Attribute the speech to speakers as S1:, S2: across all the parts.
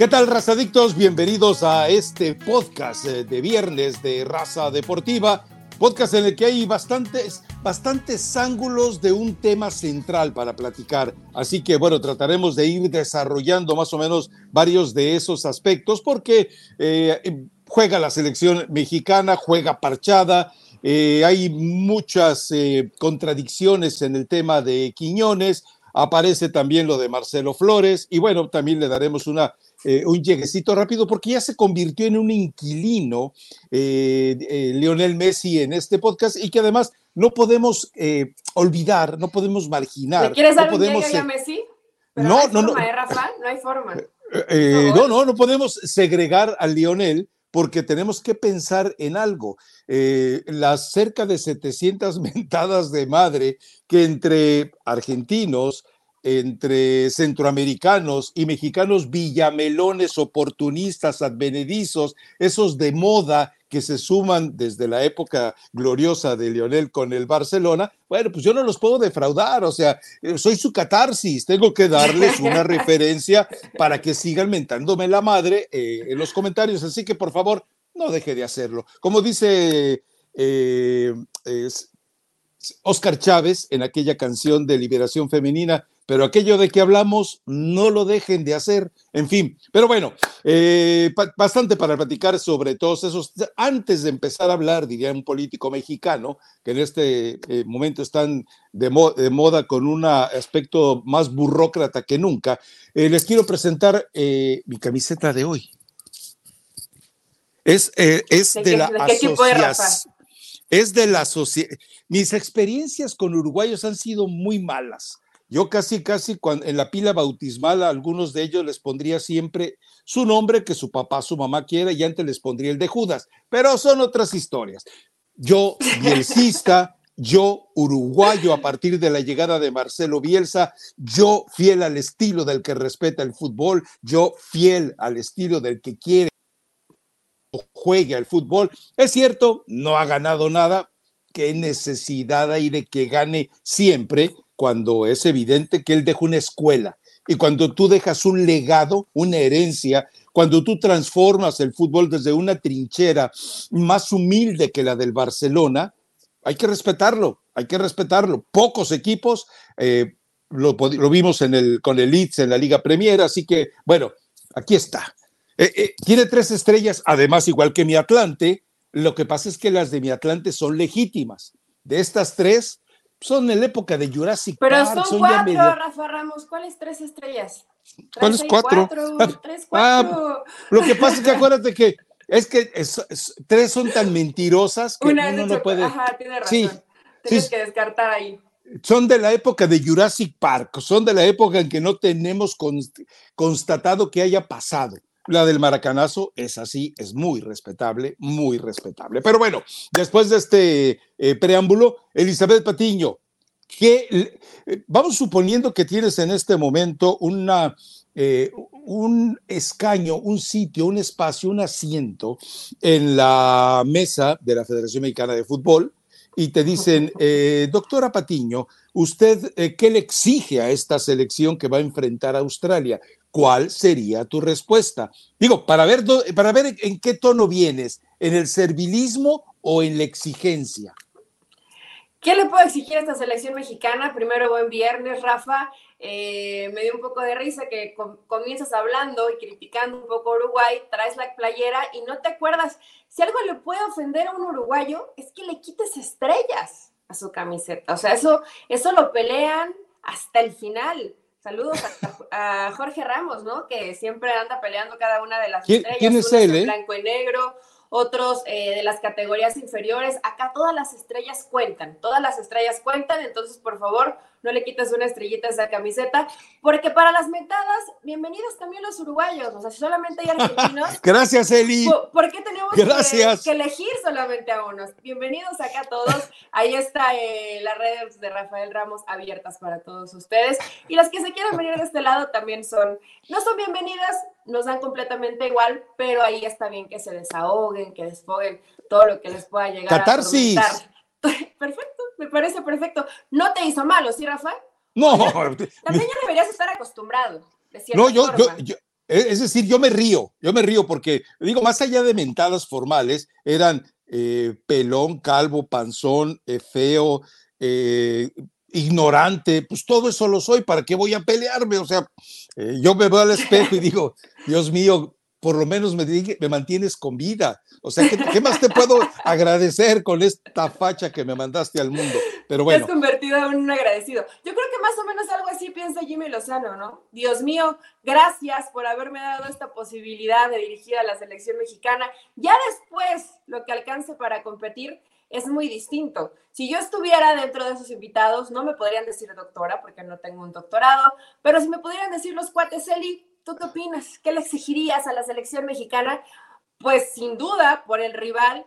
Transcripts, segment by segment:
S1: ¿Qué tal, razadictos? Bienvenidos a este podcast eh, de viernes de Raza Deportiva, podcast en el que hay bastantes, bastantes ángulos de un tema central para platicar. Así que, bueno, trataremos de ir desarrollando más o menos varios de esos aspectos porque eh, juega la selección mexicana, juega parchada, eh, hay muchas contradicciones en el tema de Quiñones, aparece también lo de Marcelo Flores y bueno, también le daremos una eh, un lleguecito rápido porque ya se convirtió en un inquilino eh, eh, Lionel Messi en este podcast y que además no podemos olvidar, no podemos marginar.
S2: quieres dar
S1: no
S2: un podemos, a Messi?
S1: no, no, no,
S2: Rafa? No hay forma.
S1: no, no, no podemos segregar a Lionel porque tenemos que pensar en algo. las cerca de 700 mentadas de madre que entre argentinos, entre centroamericanos y mexicanos villamelones, oportunistas, advenedizos, esos de moda que se suman desde la época gloriosa de Lionel con el Barcelona, bueno, pues yo no los puedo defraudar, o sea, eh, soy su catarsis, tengo que darles una referencia para que sigan mentándome la madre eh, en los comentarios, así que por favor, no deje de hacerlo. Como dice eh, Oscar Chávez en aquella canción de liberación femenina, pero aquello de que hablamos no lo dejen de hacer, en fin. Pero bueno, eh, bastante para platicar sobre todos esos. Antes de empezar a hablar, diría un político mexicano, que en este eh, momento están de, moda con un aspecto más burrócrata que nunca, eh, les quiero presentar mi camiseta de hoy. Es, es de, la asociación. Es de la asociación. Mis experiencias con uruguayos han sido muy malas yo casi, casi en la pila bautismal a algunos de ellos les pondría siempre su nombre que su papá, su mamá quiera y antes les pondría el de Judas, pero son otras historias. Yo, bielcista, yo, uruguayo, a partir de la llegada de Marcelo Bielsa, yo fiel al estilo del que respeta el fútbol, yo fiel al estilo del que quiere juegue al fútbol. Es cierto, no ha ganado nada, qué necesidad hay de que gane siempre, cuando es evidente que él dejó una escuela y cuando tú dejas un legado, una herencia, cuando tú transformas el fútbol desde una trinchera más humilde que la del Barcelona, hay que respetarlo, hay que respetarlo. Pocos equipos, eh, lo, vimos con el Leeds en la Liga Premier, así que, bueno, aquí está. Eh, eh, tiene tres estrellas, además, igual que mi Atlante. Lo que pasa es que las de mi Atlante son legítimas. De estas tres, son en la época de Jurassic
S2: Pero Park. Pero son, cuatro, Rafa Ramos. ¿Cuáles tres estrellas?
S1: ¿Cuáles cuatro?
S2: Cuatro, tres, ah, cuatro.
S1: lo que pasa es que acuérdate que es que tres son tan mentirosas que uno no puede.
S2: Ajá, tiene razón. Sí, Tienes que descartar ahí.
S1: Son de la época de Jurassic Park, son de la época en que no tenemos constatado que haya pasado. La del maracanazo es así, es muy respetable, muy respetable. Pero bueno, después de este eh, preámbulo, Elizabeth Patiño, que eh, vamos suponiendo que tienes en este momento una, eh, un escaño, un sitio, un espacio, un asiento en la mesa de la Federación Mexicana de Fútbol y te dicen, doctora Patiño, ¿usted qué le exige a esta selección que va a enfrentar a Australia? ¿cuál sería tu respuesta? Digo, para ver, para ver en qué tono vienes, en el servilismo o en la exigencia.
S2: ¿Qué le puedo exigir a esta selección mexicana? Primero, buen viernes, Rafa. Eh, me dio un poco de risa que comienzas hablando y criticando un poco a Uruguay, traes la playera y no te acuerdas. Si algo le puede ofender a un uruguayo, es que le quites estrellas a su camiseta. O sea, eso, eso lo pelean hasta el final. Saludos a, Jorge Ramos, ¿no? Que siempre anda peleando cada una de las estrellas.
S1: ¿Quién es él, eh?
S2: Blanco y negro, otros eh, de las categorías inferiores. Acá todas las estrellas cuentan, todas las estrellas cuentan, entonces por favor no le quites una estrellita a esa camiseta, porque para las metadas, bienvenidos también los uruguayos, o sea, si solamente hay argentinos.
S1: Gracias, Eli.
S2: ¿Por, qué tenemos Que, elegir solamente a unos? Bienvenidos acá a todos. Ahí está eh, las redes de Rafael Ramos abiertas para todos ustedes. Y las que se quieran venir de este lado también son, no son bienvenidas, nos dan completamente igual, pero ahí está bien que se desahoguen, que desfoguen todo lo que les pueda llegar
S1: Catarsis.
S2: a Perfecto, me parece perfecto. No te hizo malo, ¿sí, Rafa?
S1: No.
S2: También ya deberías estar acostumbrado.
S1: no, yo, yo, es decir, yo me río, yo me río porque, digo, más allá de mentadas formales, eran eh, pelón, calvo, panzón, eh, feo, eh, ignorante, pues todo eso lo soy, ¿para qué voy a pelearme? O sea, yo me veo al espejo y digo, Dios mío, por lo menos me, me mantienes con vida. O sea, ¿qué, más te puedo agradecer con esta facha que me mandaste al mundo? Pero bueno.
S2: Te has convertido en un agradecido. Yo creo que más o menos algo así piensa Jimmy Lozano, ¿no? Dios mío, gracias por haberme dado esta posibilidad de dirigir a la selección mexicana. Ya después, lo que alcance para competir es muy distinto. Si yo estuviera dentro de esos invitados, no me podrían decir doctora, porque no tengo un doctorado, pero si me pudieran decir los cuates, Eli, ¿tú qué opinas? ¿Qué le exigirías a la selección mexicana? Pues sin duda, por el rival,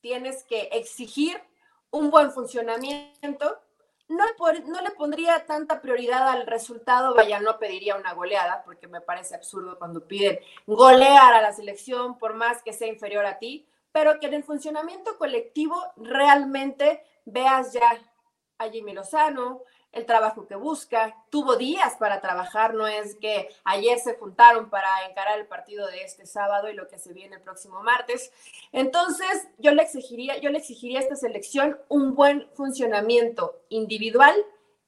S2: tienes que exigir un buen funcionamiento. No, no le pondría tanta prioridad al resultado, vaya, no pediría una goleada, porque me parece absurdo cuando piden golear a la selección, por más que sea inferior a ti, pero que en el funcionamiento colectivo realmente veas ya a Jimmy Lozano, el trabajo que busca, tuvo días para trabajar, no es que ayer se juntaron para encarar el partido de este sábado y lo que se viene el próximo martes. Entonces, yo le exigiría, yo le exigiría a esta selección un buen funcionamiento individual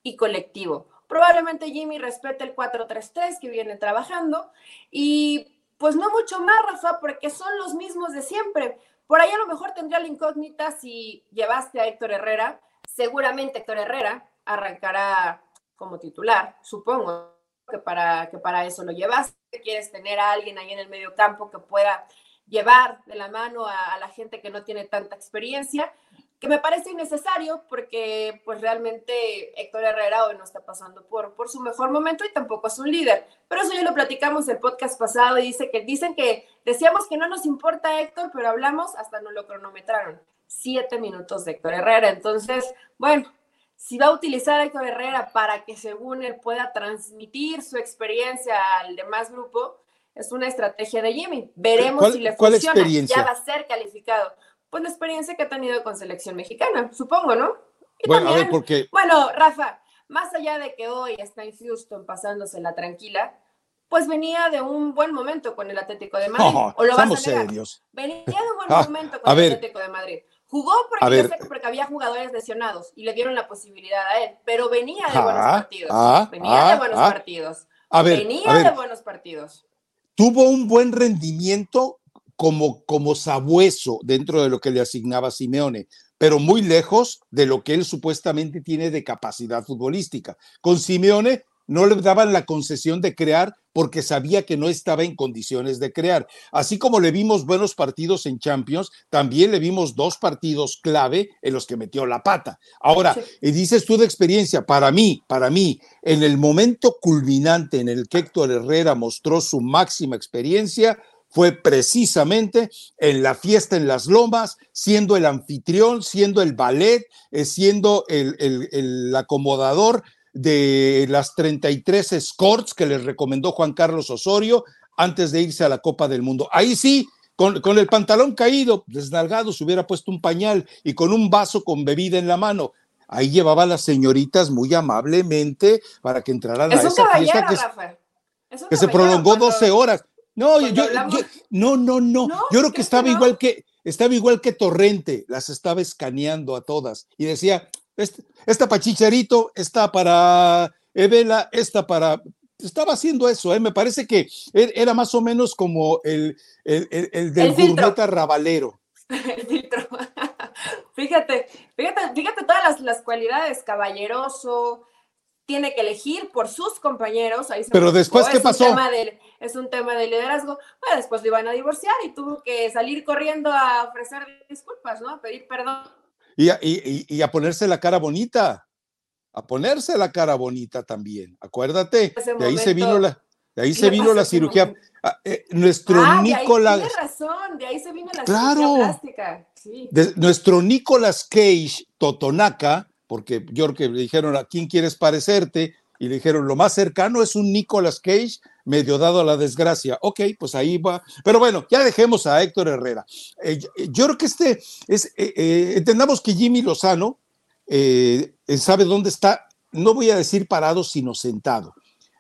S2: y colectivo. Probablemente Jimmy respete el 4-3-3 que viene trabajando y pues no mucho más, Rafa, porque son los mismos de siempre. Por ahí a lo mejor tendría la incógnita si llevaste a Héctor Herrera, seguramente Héctor Herrera arrancará como titular, supongo que para, que para eso lo llevas, quieres tener a alguien ahí en el medio campo que pueda llevar de la mano a, la gente que no tiene tanta experiencia, que me parece innecesario porque pues realmente Héctor Herrera hoy no está pasando por, por su mejor momento y tampoco es un líder. Pero eso ya lo platicamos el podcast pasado y dice que dicen que decíamos que no nos importa Héctor, pero hablamos hasta no lo cronometraron. Siete minutos de Héctor Herrera. Entonces, bueno, si va a utilizar a Héctor Herrera para que según él pueda transmitir su experiencia al demás grupo, es una estrategia de Jimmy. Veremos si le funciona. Ya va a ser calificado. Pues la experiencia que ha tenido con selección mexicana, supongo, ¿no?
S1: bueno, a ver, porque...
S2: Bueno, Rafa, más allá de que hoy está en Houston pasándosela tranquila, pues venía de un buen momento con el Atlético de Madrid.
S1: ¿O lo vas a serios.
S2: Venía de un buen ah, momento con el Atlético de Madrid. Jugó porque, porque había jugadores lesionados y le dieron la posibilidad a él, pero venía de buenos ah, partidos. Ah, venía de ah, buenos partidos. venía de buenos partidos.
S1: Tuvo un buen rendimiento como, como sabueso dentro de lo que le asignaba Simeone, pero muy lejos de lo que él supuestamente tiene de capacidad futbolística. Con Simeone no le daban la concesión de crear porque sabía que no estaba en condiciones de crear. Así como le vimos buenos partidos en Champions, también le vimos dos partidos clave en los que metió la pata. Ahora, y dices tú de experiencia, para mí, para mí, en el momento culminante en el que Héctor Herrera mostró su máxima experiencia, fue precisamente en la fiesta en las lomas, siendo el anfitrión, siendo el ballet, eh, siendo el, el acomodador de las 33 escorts que les recomendó Juan Carlos Osorio antes de irse a la Copa del Mundo. Ahí sí, con, con, el pantalón caído, desnalgado, se hubiera puesto un pañal y con un vaso con bebida en la mano. Ahí llevaba a las señoritas muy amablemente para que entraran a esa fiesta que, se prolongó 12 horas. No, yo, no, no, no, Yo creo que estaba igual que estaba igual que Torrente, las estaba escaneando a todas y decía, este, esta para Chicharito, esta para Evela, esta para... Estaba haciendo eso, ¿eh? me parece que e, era más o menos como el, el, el, del gourmet rabalero.
S2: El filtro. fíjate, fíjate, fíjate todas las, las, cualidades, caballeroso, tiene que elegir por sus compañeros. Ahí
S1: Pero después, ¿qué pasó?
S2: Es un tema de liderazgo. Bueno, después lo iban a divorciar y tuvo que salir corriendo a ofrecer disculpas, ¿no? A pedir perdón
S1: y a, ponerse la cara bonita, a ponerse la cara bonita también, acuérdate, de ahí se vino la, de ahí se vino la cirugía. Ah, eh, nuestro ah, Nicolás.
S2: Tiene razón, de ahí se vino la cirugía plástica. Sí.
S1: nuestro Nicolas Cage Totonaca, porque yo que le dijeron a quién quieres parecerte, y le dijeron lo más cercano es un Nicolas Cage medio dado a la desgracia. Ok, pues ahí va. Pero bueno, ya dejemos a Héctor Herrera. Eh, yo creo que este es, eh, eh, entendamos que Jimmy Lozano sabe dónde está, no voy a decir parado, sino sentado.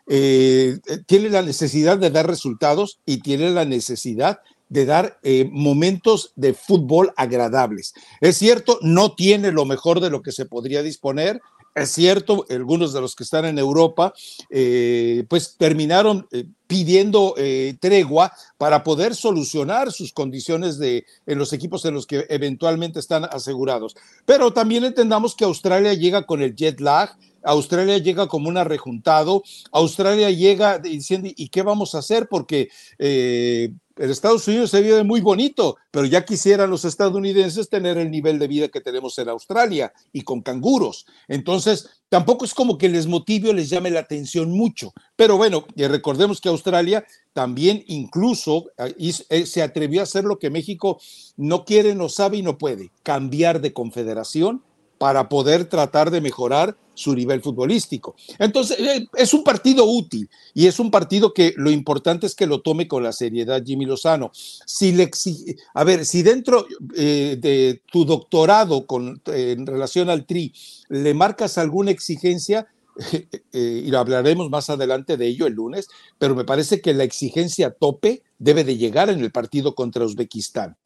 S1: eh, tiene la necesidad de dar resultados y tiene la necesidad de dar eh, momentos de fútbol agradables. Es cierto, no tiene lo mejor de lo que se podría disponer. Es cierto, algunos de los que están en Europa, eh, pues terminaron eh, pidiendo tregua para poder solucionar sus condiciones de, en los equipos en los que eventualmente están asegurados. Pero también entendamos que Australia llega con el jet lag, Australia llega como un arrejuntado, Australia llega diciendo, ¿y qué vamos a hacer? Porque Estados Unidos se vive muy bonito, pero ya quisieran los estadounidenses tener el nivel de vida que tenemos en Australia y con canguros. Entonces, tampoco es como que les motive o les llame la atención mucho. Pero bueno, recordemos que Australia también incluso eh, eh, se atrevió a hacer lo que México no quiere, no sabe y no puede, cambiar de confederación para poder tratar de mejorar su nivel futbolístico. Entonces, eh, es un partido útil y es un partido que lo importante es que lo tome con la seriedad Jimmy Lozano. Si le a ver, si dentro eh, de tu doctorado con, en relación al TRI le marcas alguna exigencia, eh, y hablaremos más adelante de ello el lunes, pero me parece que la exigencia tope debe de llegar en el partido contra Uzbekistán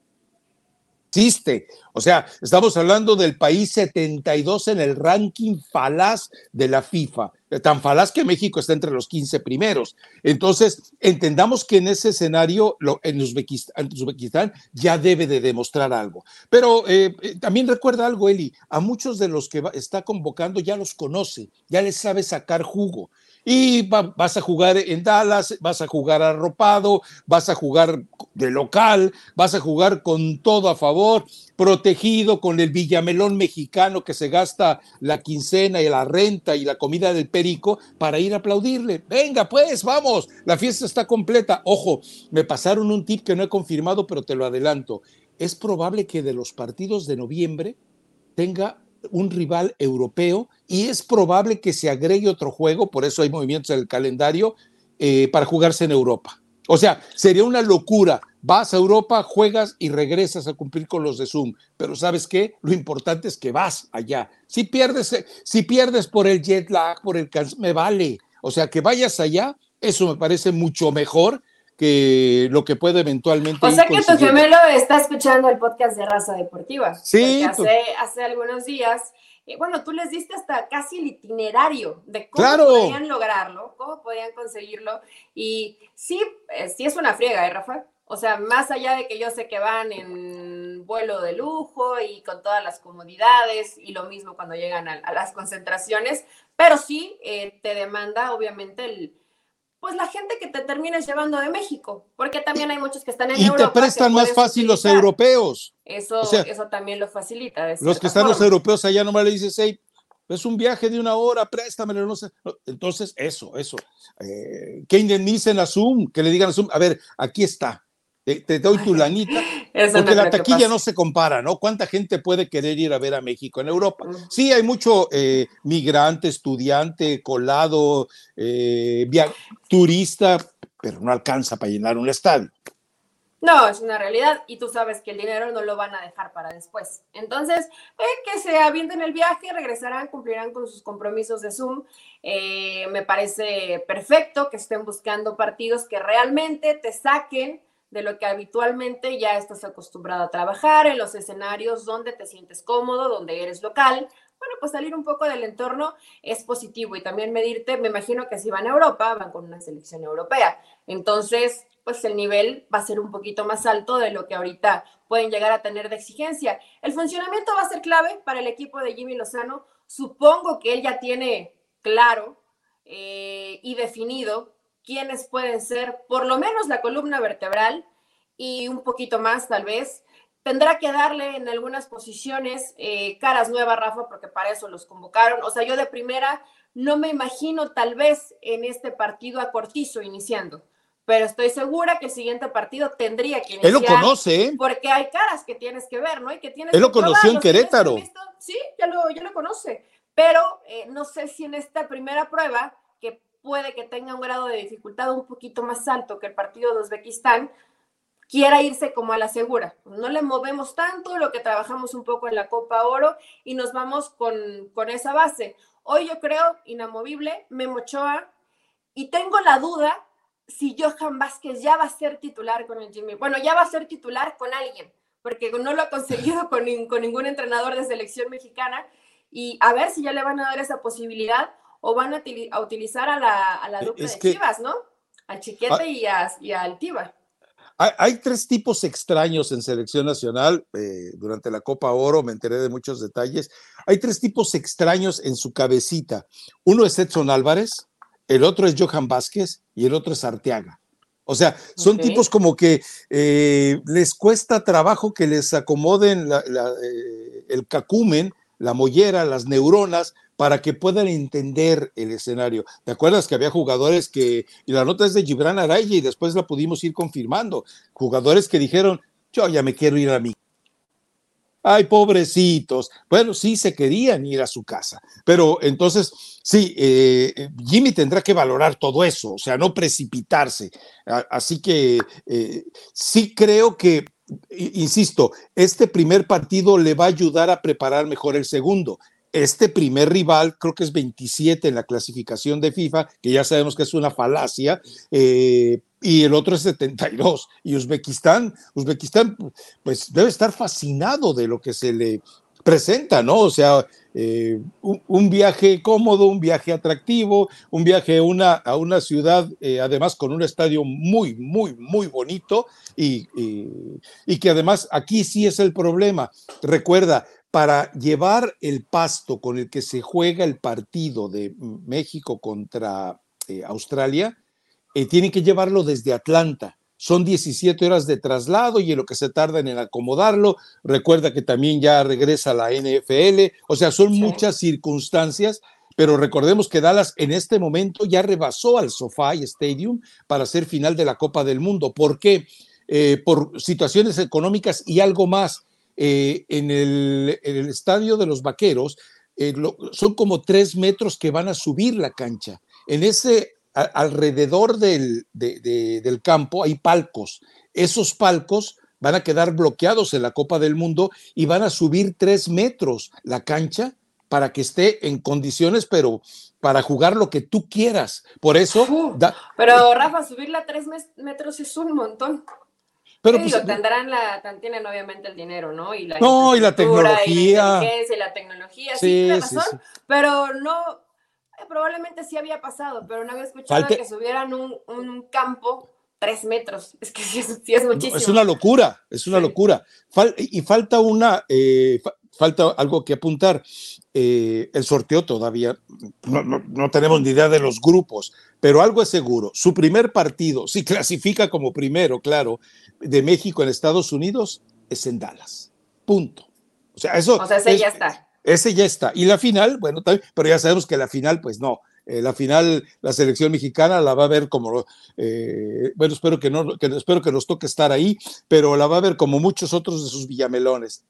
S1: existe. O sea, estamos hablando del país 72 en el ranking falaz de la FIFA, tan falaz que México está entre los 15 primeros. Entonces, entendamos que en ese escenario, en, Uzbekistán, ya debe de demostrar algo. Pero eh, eh, también recuerda algo, Eli, a muchos de los que está convocando ya los conoce, ya les sabe sacar jugo y vas a jugar en Dallas, vas a jugar arropado, vas a jugar de local, vas a jugar con todo a favor, protegido con el villamelón mexicano que se gasta la quincena y la renta y la comida del perico para ir a aplaudirle. Venga, pues, vamos, la fiesta está completa. Ojo, me pasaron un tip que no he confirmado, pero te lo adelanto. Es probable que de los partidos de noviembre tenga un rival europeo y es probable que se agregue otro juego, por eso hay movimientos en el calendario, eh, para jugarse en Europa. O sea, sería una locura. Vas a Europa, juegas y regresas a cumplir con los de Zoom. Pero ¿sabes qué? Lo importante es que vas allá. Si pierdes, si pierdes por el jet lag, por el me vale. O sea, que vayas allá, eso me parece mucho mejor que lo que puede eventualmente.
S2: O sea que tu gemelo está escuchando el podcast de Raza Deportiva.
S1: Sí.
S2: Hace, pues. hace algunos días, eh, bueno, tú les diste hasta casi el itinerario de cómo podían lograrlo, cómo podían conseguirlo. Y sí, eh, sí es una friega, ¿eh, Rafa? O sea, más allá de que yo sé que van en vuelo de lujo y con todas las comodidades y lo mismo cuando llegan a, las concentraciones, pero sí eh, te demanda obviamente el pues la gente que te termines llevando de México, porque también hay muchos que están en Europa.
S1: Y te prestan más fácil los europeos.
S2: Eso, eso también lo facilita.
S1: Los que están los europeos allá nomás le dices, hey, es un viaje de una hora, préstamelo, no sé. Entonces, eso, eso. Eh, que indemnicen a Zoom, que le digan a Zoom, a ver, aquí está, te, doy tu lanita, porque la taquilla no se compara, ¿no? ¿Cuánta gente puede querer ir a ver a México en Europa? Sí, hay mucho eh, migrante, estudiante, colado, eh, turista, pero no alcanza para llenar un estadio.
S2: No, es una realidad y tú sabes que el dinero no lo van a dejar para después. Entonces, eh, que se avienten el viaje, regresarán, cumplirán con sus compromisos de Zoom. me parece perfecto que estén buscando partidos que realmente te saquen de lo que habitualmente ya estás acostumbrado a trabajar, en los escenarios donde te sientes cómodo, donde eres local. Bueno, pues salir un poco del entorno es positivo y también medirte, me imagino que si van a Europa, van con una selección europea. Entonces, pues el nivel va a ser un poquito más alto de lo que ahorita pueden llegar a tener de exigencia. El funcionamiento va a ser clave para el equipo de Jimmy Lozano. Supongo que él ya tiene claro eh, y definido quiénes pueden ser por lo menos la columna vertebral y un poquito más tal vez. Tendrá que darle en algunas posiciones eh, caras nuevas, Rafa, porque para eso los convocaron. O sea, yo de primera no me imagino tal vez en este partido a Cortizo iniciando, pero estoy segura que el siguiente partido tendría que iniciar.
S1: Él lo conoce, ¿eh?
S2: Porque hay caras que tienes que ver, ¿no? Y que tienes
S1: Él lo conoció en Querétaro.
S2: Sí, ya lo, ya lo conoce. Pero eh, no sé si en esta primera prueba puede que tenga un grado de dificultad un poquito más alto que el partido de Uzbekistán, quiera irse como a la segura. No le movemos tanto, lo que trabajamos un poco en la Copa Oro y nos vamos con, con esa base. Hoy yo creo inamovible, Memo Ochoa, y tengo la duda si Johan Vázquez ya va a ser titular con el Jimmy. Bueno, ya va a ser titular con alguien, porque no lo ha conseguido con, con ningún entrenador de selección mexicana. Y a ver si ya le van a dar esa posibilidad o van a, utilizar a la, a la dupla de Chivas, ¿no? Al Chiquete ah. y, a, y al Tiva.
S1: Hay, tres tipos extraños en selección nacional. Eh, durante la Copa Oro me enteré de muchos detalles. Hay tres tipos extraños en su cabecita. Uno es Edson Álvarez, el otro es Johan Vázquez y el otro es Arteaga. O sea, son tipos como que eh, les cuesta trabajo que les acomoden eh, el cacumen, la mollera, las neuronas para que puedan entender el escenario. ¿Te acuerdas que había jugadores que, y la nota es de Gibran Araya y después la pudimos ir confirmando, jugadores que dijeron, yo ya me quiero ir a mí. Ay, pobrecitos. Bueno, sí se querían ir a su casa, pero entonces, sí, eh, Jimmy tendrá que valorar todo eso, o sea, no precipitarse. Así que eh, sí creo que insisto, este primer partido le va a ayudar a preparar mejor el segundo este primer rival, creo que es 27 en la clasificación de FIFA, que ya sabemos que es una falacia, eh, y el otro es 72. Y Uzbekistán, Uzbekistán, pues debe estar fascinado de lo que se le presenta, ¿no? O sea, eh, un, viaje cómodo, un viaje atractivo, un viaje a una, a una ciudad, eh, además con un estadio muy, muy, muy bonito y, y, que además aquí sí es el problema. Recuerda, para llevar el pasto con el que se juega el partido de México contra eh, Australia, eh, tienen que llevarlo desde Atlanta. Son 17 horas de traslado y en lo que se tarda en acomodarlo. Recuerda que también ya regresa la NFL. O sea, son muchas circunstancias, pero recordemos que Dallas en este momento ya rebasó al SoFi Stadium para ser final de la Copa del Mundo. ¿Por qué? Eh, por situaciones económicas y algo más eh, en, el, estadio de los Vaqueros, eh, son como tres metros que van a subir la cancha. En ese alrededor del, del campo hay palcos. Esos palcos van a quedar bloqueados en la Copa del Mundo y van a subir tres metros la cancha para que esté en condiciones, pero para jugar lo que tú quieras. Por eso.
S2: pero Rafa, subirla tres metros es un montón. Pero pues, tendrán la, tienen obviamente el dinero, ¿no? Y la
S1: no, y la tecnología.
S2: Y la tecnología, sí, razón, pero no, eh, probablemente sí había pasado, pero no había escuchado que subieran un, un, campo tres metros. Es que sí, es muchísimo.
S1: Es una locura, es una locura. y falta una, eh, falta algo que apuntar. Eh, el sorteo todavía no, no, tenemos ni idea de los grupos, pero algo es seguro. Su primer partido, si clasifica como primero, claro, de México en Estados Unidos, es en Dallas. Punto. O sea, eso.
S2: O sea, ese ya está.
S1: Ese ya está. Y la final, bueno, también, pero ya sabemos que la final, pues no. Eh, la final, la selección mexicana la va a ver como, eh, bueno, espero que no, que, espero que nos toque estar ahí, pero la va a ver como muchos otros de sus villamelones.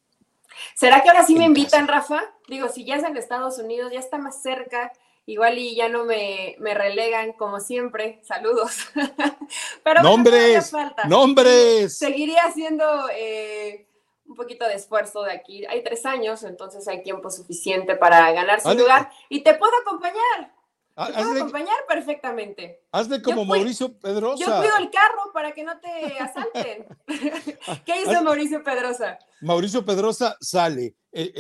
S2: ¿Será que ahora sí me invitan, Rafa? Digo, si ya es en Estados Unidos, ya está más cerca, igual y ya no me, relegan como siempre. Saludos.
S1: Pero nombres, nombres.
S2: Seguiría haciendo eh, un poquito de esfuerzo de aquí. Hay tres años, entonces hay tiempo suficiente para ganar su lugar y te puedo acompañar. Ah, te puedo acompañar perfectamente.
S1: Hazle como Mauricio Pedrosa.
S2: Yo cuido el carro para que no te asalten. ¿Qué hizo Mauricio Pedrosa?
S1: Mauricio Pedrosa sale eh,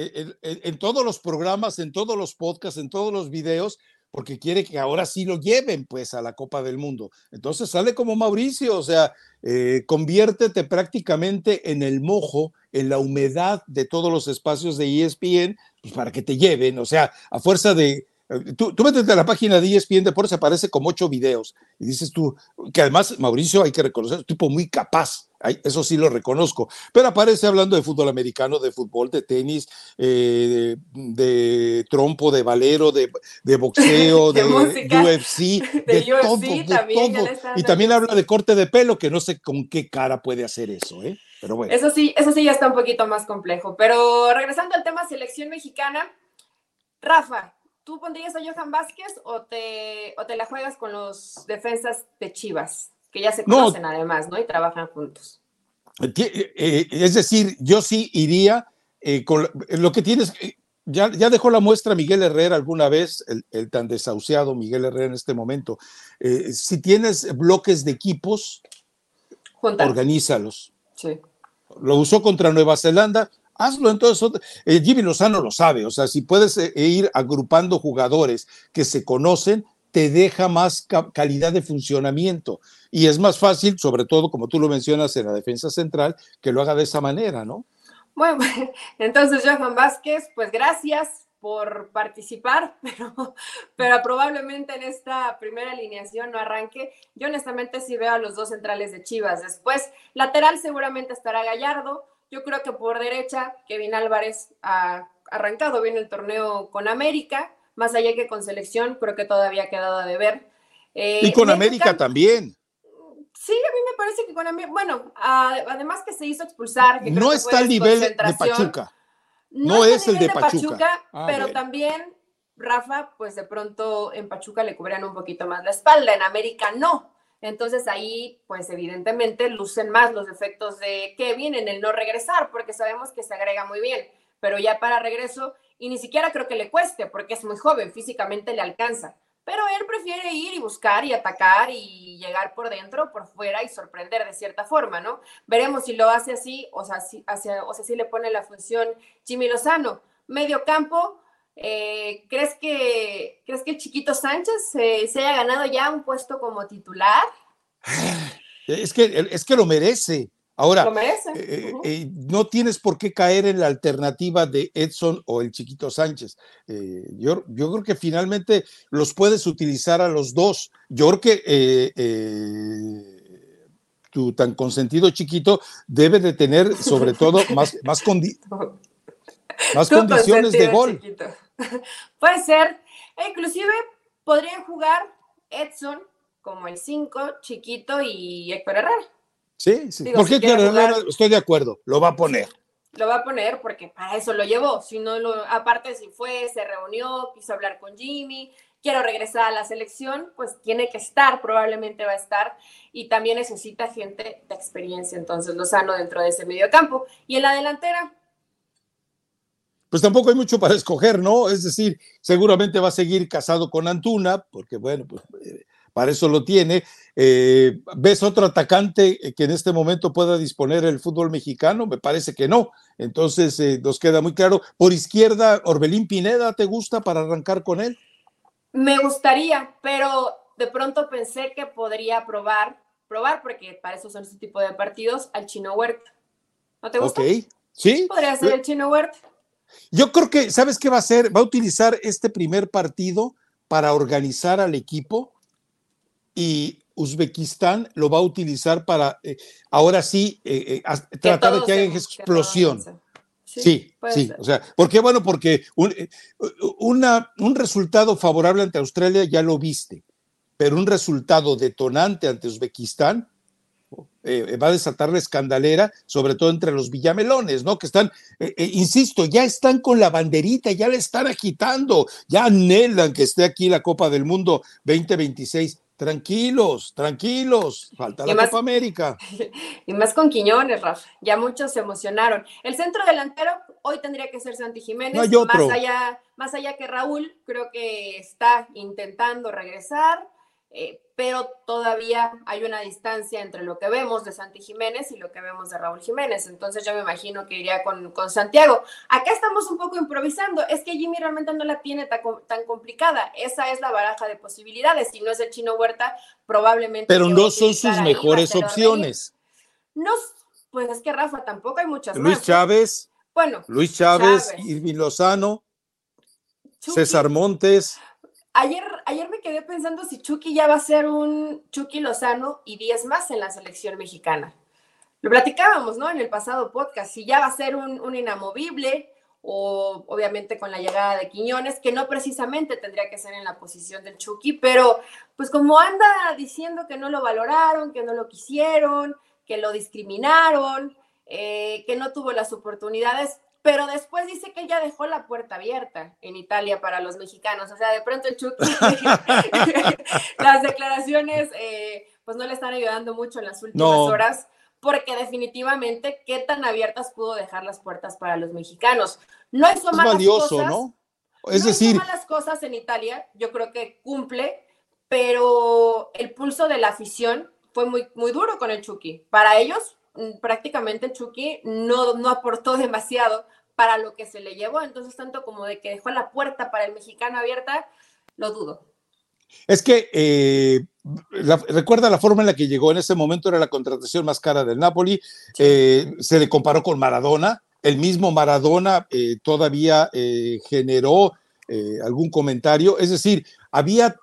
S1: eh, en, todos los programas, en todos los podcasts, en todos los videos, porque quiere que ahora sí lo lleven pues a la Copa del Mundo. Entonces sale como Mauricio, o sea, eh, conviértete prácticamente en el mojo, en la humedad de todos los espacios de ESPN, pues para que te lleven, o sea, a fuerza de Tú, tú metes a la página de ESPN Deportes, aparece como ocho videos. Y dices tú, que además Mauricio hay que reconocer, es un tipo muy capaz. Eso sí lo reconozco. Pero aparece hablando de fútbol americano, de fútbol, de tenis, eh, de, trompo, de valero, de, boxeo, de, UFC, de, todo, de Y también habla de corte de pelo, que no sé con qué cara puede hacer eso, ¿eh? Pero bueno.
S2: Eso sí, eso sí ya está un poquito más complejo. Pero regresando al tema selección mexicana, Rafa, ¿Tú pondrías a Johan Vázquez o te, o te la juegas con los defensas de Chivas, que ya se conocen además, ¿no? Y trabajan juntos.
S1: Eh, eh, es decir, yo sí iría eh, con lo que tienes. ya, dejó la muestra Miguel Herrera alguna vez, el, tan desahuciado Miguel Herrera en este momento. Eh, si tienes bloques de equipos, organízalos. Sí. Lo usó contra Nueva Zelanda, hazlo entonces. Eh, Jimmy Lozano lo sabe, o sea, si puedes eh, ir agrupando jugadores que se conocen, te deja más calidad de funcionamiento y es más fácil, sobre todo como tú lo mencionas en la defensa central, que lo haga de esa manera, ¿no?
S2: Bueno, entonces Johan Vázquez, pues gracias por participar, pero, pero probablemente en esta primera alineación no arranque. Yo honestamente sí veo a los dos centrales de Chivas. Después, lateral seguramente estará Gallardo. Yo creo que por derecha, Kevin Álvarez ha arrancado bien el torneo con América, más allá que con selección, creo que todavía ha quedado de ver.
S1: Eh, y con América también.
S2: Sí, a mí me parece que con América, bueno, además que se hizo expulsar.
S1: no está al nivel de Pachuca. No, es el de Pachuca.
S2: Ah, pero también, Rafa, pues de pronto en Pachuca le cubrían un poquito más la espalda, en América no. Entonces ahí, pues evidentemente lucen más los efectos de Kevin en el no regresar, porque sabemos que se agrega muy bien, pero ya para regreso, y ni siquiera creo que le cueste, porque es muy joven, físicamente le alcanza pero él prefiere ir y buscar y atacar y llegar por dentro, por fuera y sorprender de cierta forma, ¿no? Veremos si lo hace así, o sea, si, le pone la función Jimmy Lozano. Medio campo, eh, ¿crees, que, ¿crees que chiquito Sánchez se haya ganado ya un puesto como titular?
S1: Es que, es que lo merece. Ahora, eh, eh, eh, no tienes por qué caer en la alternativa de Edson o el chiquito Sánchez. yo, yo, creo que finalmente los puedes utilizar a los dos. Yo creo que tu tan consentido chiquito debe de tener sobre todo más, más, más condiciones de gol.
S2: Puede ser. E inclusive podrían jugar Edson como el 5, chiquito y Héctor Herrera.
S1: Sí, sí. ¿Por qué estoy de acuerdo, lo va a poner.
S2: Lo va a poner porque para eso lo llevó. Si no lo, aparte si fue, se reunió, quiso hablar con Jimmy, quiero regresar a la selección, pues tiene que estar, probablemente va a estar, y también necesita gente de experiencia, entonces Lozano dentro de ese medio campo. Y en la delantera.
S1: Pues tampoco hay mucho para escoger, ¿no? Es decir, seguramente va a seguir casado con Antuna, porque bueno, pues eh, para eso lo tiene. Eh, ¿Ves otro atacante que en este momento pueda disponer el fútbol mexicano? Me parece que no. Entonces eh, nos queda muy claro. Por izquierda, Orbelín Pineda, ¿te gusta para arrancar con él?
S2: Me gustaría, pero de pronto pensé que podría probar, probar, porque para eso son este tipo de partidos, al Chino Huerta. ¿No te gusta?
S1: Ok, sí.
S2: Podría ser el Chino Huerta.
S1: Yo creo que, ¿sabes qué va a hacer? Va a utilizar este primer partido para organizar al equipo y Uzbekistán lo va a utilizar para, eh, ahora sí, eh, eh, tratar de que haya explosión. Sí, sí, o sea, ¿por qué? Bueno, porque un, una, un resultado favorable ante Australia ya lo viste, pero un resultado detonante ante Uzbekistán va a desatar la escandalera, sobre todo entre los villamelones, ¿no? Que están, insisto, ya están con la banderita, ya le están agitando, ya anhelan que esté aquí la Copa del Mundo 2026 Tranquilos, tranquilos, falta la Copa América.
S2: Y más con Quiñones, Rafa. Ya muchos se emocionaron. El centro delantero hoy tendría que ser Santi Jiménez. Más allá, más allá que Raúl, creo que está intentando regresar. Eh, pero todavía hay una distancia entre lo que vemos de Santi Jiménez y lo que vemos de Raúl Jiménez. Entonces yo me imagino que iría con, con Santiago. Acá estamos un poco improvisando. Es que Jimmy realmente no la tiene tan, tan, complicada. Esa es la baraja de posibilidades. Si no es el chino Huerta, probablemente...
S1: Pero no son sus mejores opciones.
S2: No, pues es que Rafa tampoco hay muchas
S1: Luis Chávez. Bueno. Luis Chávez, Chávez. Irving Lozano, César Montes.
S2: Ayer, ayer me quedé pensando si Chucky ya va a ser un Chucky Lozano y 10 más en la selección mexicana. Lo platicábamos, ¿no? En el pasado podcast, si ya va a ser un, inamovible o obviamente con la llegada de Quiñones, que no precisamente tendría que ser en la posición del Chucky, pero pues como anda diciendo que no lo valoraron, que no lo quisieron, que lo discriminaron, eh, que no tuvo las oportunidades, pero después dice que ella dejó la puerta abierta en Italia para los mexicanos. O sea, de pronto el Chucky, las declaraciones, eh, pues no le están ayudando mucho en las últimas horas, porque definitivamente qué tan abiertas pudo dejar las puertas para los mexicanos. No hizo malas valioso, cosas, ¿no? Es decir, hizo malas cosas en Italia, yo creo que cumple, pero el pulso de la afición fue muy, muy duro con el Chucky. Para ellos, prácticamente el Chucky no, no aportó demasiado para lo que se le llevó, entonces tanto como de que dejó la puerta para el mexicano abierta, lo dudo.
S1: Es que eh, recuerda la forma en la que llegó en ese momento, era la contratación más cara del Napoli, eh, se le comparó con Maradona, el mismo Maradona eh, todavía generó algún comentario, es decir, había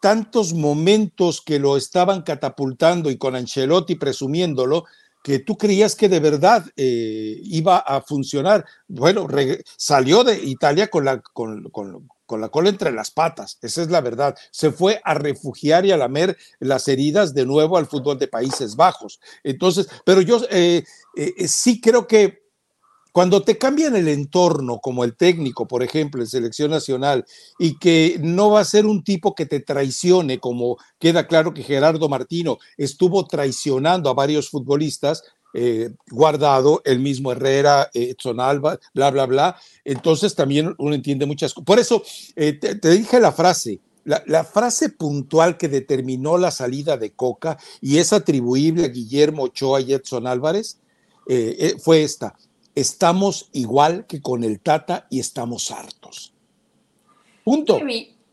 S1: tantos momentos que lo estaban catapultando y con Ancelotti presumiéndolo, que tú creías que de verdad iba a funcionar. Bueno, salió de Italia con la, con, con la cola entre las patas, esa es la verdad. Se fue a refugiar y a lamer las heridas de nuevo al fútbol de Países Bajos. Entonces, pero yo eh, eh, sí creo que cuando te cambian el entorno, como el técnico, por ejemplo, en selección nacional, y que no va a ser un tipo que te traicione, como queda claro que Gerardo Martino estuvo traicionando a varios futbolistas, eh, guardado, el mismo Herrera, Edson Alba, bla, bla, bla. Entonces también uno entiende muchas cosas. Por eso eh, te, dije la frase, la, frase puntual que determinó la salida de Coca y es atribuible a Guillermo Ochoa y Edson Álvarez, eh, fue esta. Estamos igual que con el Tata y estamos hartos. Punto.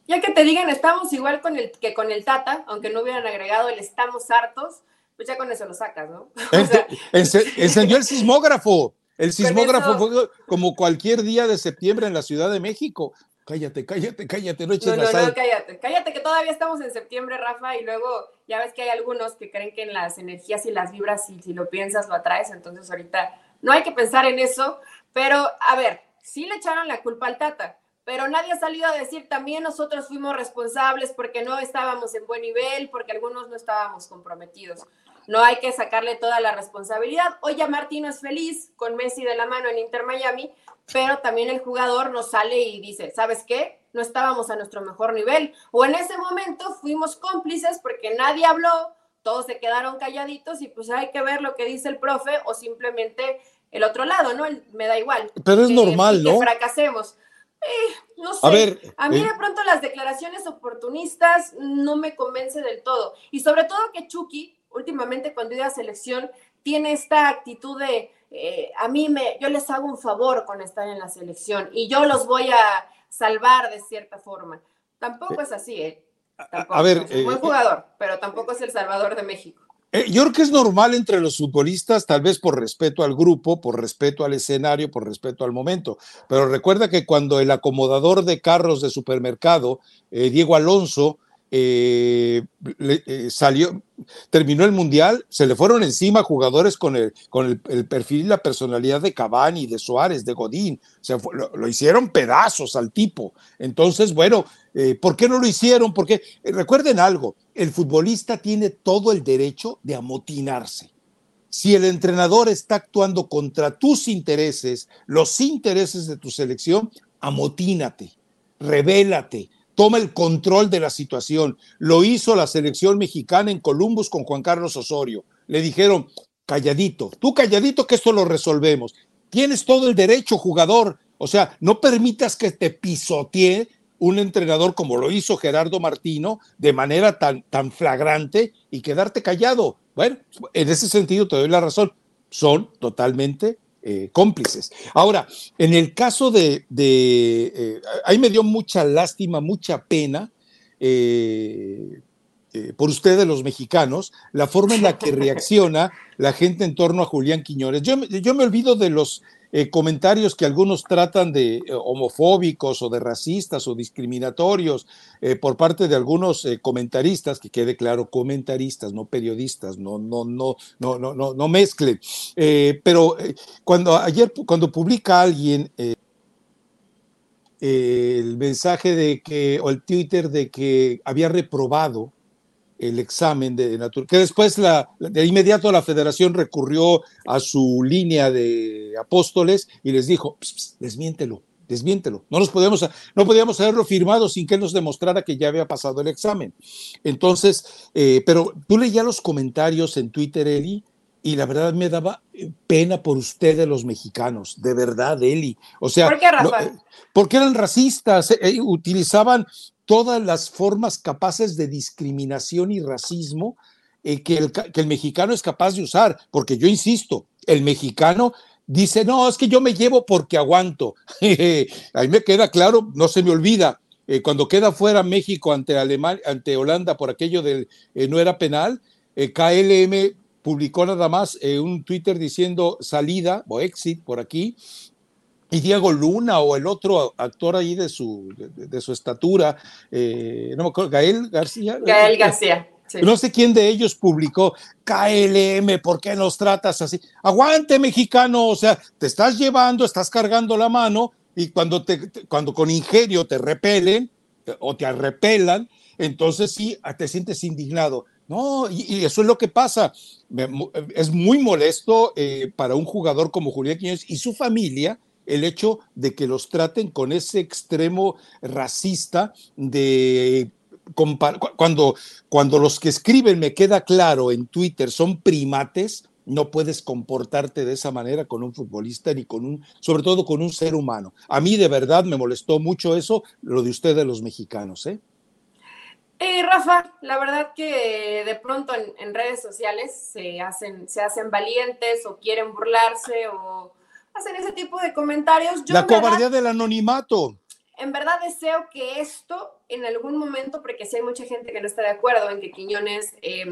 S2: Ya que te digan estamos igual con el, que con el Tata, aunque no hubieran agregado el estamos hartos, pues ya con eso lo sacas, ¿no?
S1: encendió el sismógrafo. El sismógrafo fue como cualquier día de septiembre en la Ciudad de México. Cállate, cállate, cállate, no eches no, no,
S2: no, cállate, cállate que todavía estamos en septiembre, Rafa, y luego ya ves que hay algunos que creen que en las energías y las vibras, si, si lo piensas, lo atraes, entonces ahorita no hay que pensar en eso, pero a ver, sí le echaron la culpa al Tata, pero nadie ha salido a decir también nosotros fuimos responsables porque no estábamos en buen nivel, porque algunos no estábamos comprometidos no hay que sacarle toda la responsabilidad. Hoy ya Martino es feliz con Messi de la mano en Inter Miami, pero también el jugador nos sale y dice, ¿sabes qué? No estábamos a nuestro mejor nivel. O en ese momento fuimos cómplices porque nadie habló, todos se quedaron calladitos y pues hay que ver lo que dice el profe o simplemente el otro lado, ¿no? Me da igual.
S1: Pero es normal, ¿no?
S2: Que fracasemos. Eh, no sé. A, ver, a mí eh, de pronto las declaraciones oportunistas no me convence del todo. Y sobre todo que Chucky últimamente cuando iba a selección tiene esta actitud de eh, a mí me, yo les hago un favor con estar en la selección y yo los voy a salvar de cierta forma. Tampoco es así, ¿eh? a ver, es un buen eh, jugador, pero tampoco es el salvador de México.
S1: Yo creo que es normal entre los futbolistas, tal vez por respeto al grupo, por respeto al escenario, por respeto al momento. Pero recuerda que cuando el acomodador de carros de supermercado, Diego Alonso, eh, eh, salió, terminó el mundial, se le fueron encima jugadores con el, con el, perfil y la personalidad de Cavani, de Suárez, de Godín, se lo, hicieron pedazos al tipo. Entonces, bueno, eh, ¿por qué no lo hicieron? Porque recuerden algo, el futbolista tiene todo el derecho de amotinarse. Si el entrenador está actuando contra tus intereses, los intereses de tu selección, amotínate, revélate, toma el control de la situación. Lo hizo la selección mexicana en Columbus con Juan Carlos Osorio. Le dijeron, calladito, tú calladito que esto lo resolvemos. Tienes todo el derecho, jugador. O sea, no permitas que te pisotee un entrenador como lo hizo Gerardo Martino de manera tan, tan flagrante y quedarte callado. Bueno, en ese sentido te doy la razón. Son totalmente eh, cómplices. Ahora, en el caso de, eh, ahí me dio mucha lástima, mucha pena eh, por ustedes los mexicanos, la forma en la que reacciona la gente en torno a Julián Quiñones. Yo, yo me olvido de los eh, comentarios que algunos tratan de eh, homofóbicos o de racistas o discriminatorios eh, por parte de algunos comentaristas, que quede claro, comentaristas, no periodistas, no, no, no, no, no, no, no mezclen. pero cuando ayer, cuando publica alguien el mensaje de que, o el Twitter de que había reprobado el examen de naturaleza, que después la, de inmediato la federación recurrió a su línea de apóstoles y les dijo, desmiéntelo, desmiéntelo. No nos podíamos, no podíamos haberlo firmado sin que él nos demostrara que ya había pasado el examen. Entonces, eh, pero tú leías los comentarios en Twitter, Eli, y la verdad me daba eh, pena por ustedes los mexicanos, de verdad, Eli. O sea,
S2: ¿Por qué,
S1: eh, porque eran racistas, eh, utilizaban todas las formas capaces de discriminación y racismo que el, que el mexicano es capaz de usar, porque yo insisto, el mexicano dice, no, es que yo me llevo porque aguanto. Ahí me queda claro, no se me olvida, eh, cuando queda fuera México ante, Alemania, ante Holanda por aquello del eh, no era penal, eh, KLM publicó nada más un Twitter diciendo salida o exit por aquí, y Diego Luna o el otro actor ahí de su, de, de su estatura, no me acuerdo, Gael García.
S2: Gael García.
S1: Sí. No sé quién de ellos publicó KLM, ¿por qué nos tratas así? Aguante, mexicano, o sea, te estás llevando, estás cargando la mano y cuando, te, cuando con ingenio te repelen o te repelan, entonces sí te sientes indignado. No, y, y, eso es lo que pasa. Es muy molesto eh, para un jugador como Julián Quiñones y su familia el hecho de que los traten con ese extremo racista de cuando, cuando los que escriben, me queda claro, en Twitter son primates, no puedes comportarte de esa manera con un futbolista ni con un, sobre todo con un ser humano. A mí de verdad me molestó mucho eso, lo de ustedes los mexicanos, ¿eh?
S2: Eh, Rafa, la verdad que de pronto en, en, redes sociales se hacen, se hacen valientes o quieren burlarse o hacen ese tipo de comentarios.
S1: Yo la cobardía del anonimato
S2: en verdad deseo que esto en algún momento, porque si hay mucha gente que no está de acuerdo en que Quiñones eh,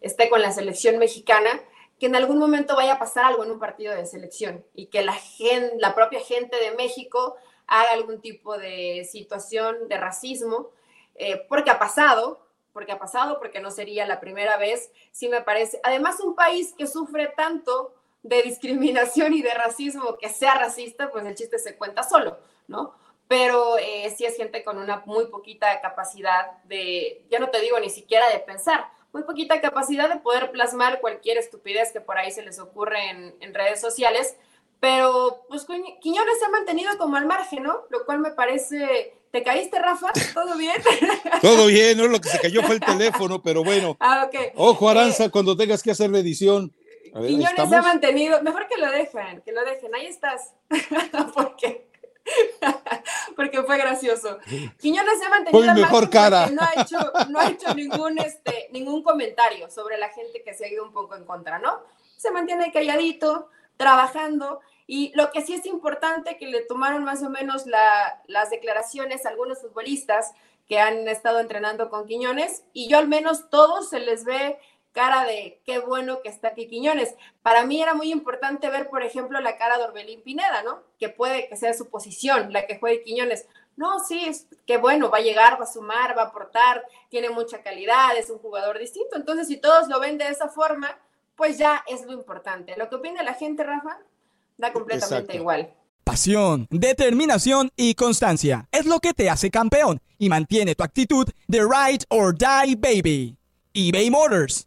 S2: esté con la selección mexicana, que en algún momento vaya a pasar algo en un partido de selección y que la, gente, la propia gente de México haga algún tipo de situación de racismo, eh, porque ha pasado, porque ha pasado, porque no sería la primera vez, sí me parece. Además, un país que sufre tanto de discriminación y de racismo, que sea racista, pues el chiste se cuenta solo, ¿no? pero eh, sí es gente con una muy poquita capacidad de, ya no te digo ni siquiera de pensar, muy poquita capacidad de poder plasmar cualquier estupidez que por ahí se les ocurre en, en redes sociales, pero pues Quiñones se ha mantenido como al margen, ¿no? Lo cual me parece... ¿Te caíste, Rafa? ¿Todo bien?
S1: Todo bien, no lo que se cayó fue el teléfono, pero bueno.
S2: Ah, ok.
S1: Ojo, Aranza, eh, cuando tengas que hacer la edición.
S2: Ver, Quiñones se ha mantenido, mejor que lo dejen, que lo dejen, ahí estás. Porque porque fue gracioso. Quiñones se ha mantenido
S1: mejor cara.
S2: No ha hecho, no ha hecho ningún, este, ningún comentario sobre la gente que se ha ido un poco en contra, ¿no? Se mantiene calladito, trabajando. Y lo que sí es importante, que le tomaron más o menos la, las declaraciones a algunos futbolistas que han estado entrenando con Quiñones, y yo al menos todos se les ve cara de qué bueno que está aquí Quiñones. Para mí era muy importante ver, por ejemplo, la cara de Orbelín Pineda, ¿no? Que puede que sea su posición, la que juegue Quiñones. No, sí, es, qué bueno, va a llegar, va a sumar, va a aportar, tiene mucha calidad, es un jugador distinto. Entonces, si todos lo ven de esa forma, pues ya es lo importante. Lo que opina la gente, Rafa, da completamente Exacto. igual.
S3: Pasión, determinación y constancia es lo que te hace campeón y mantiene tu actitud de ride or die, baby. eBay Motors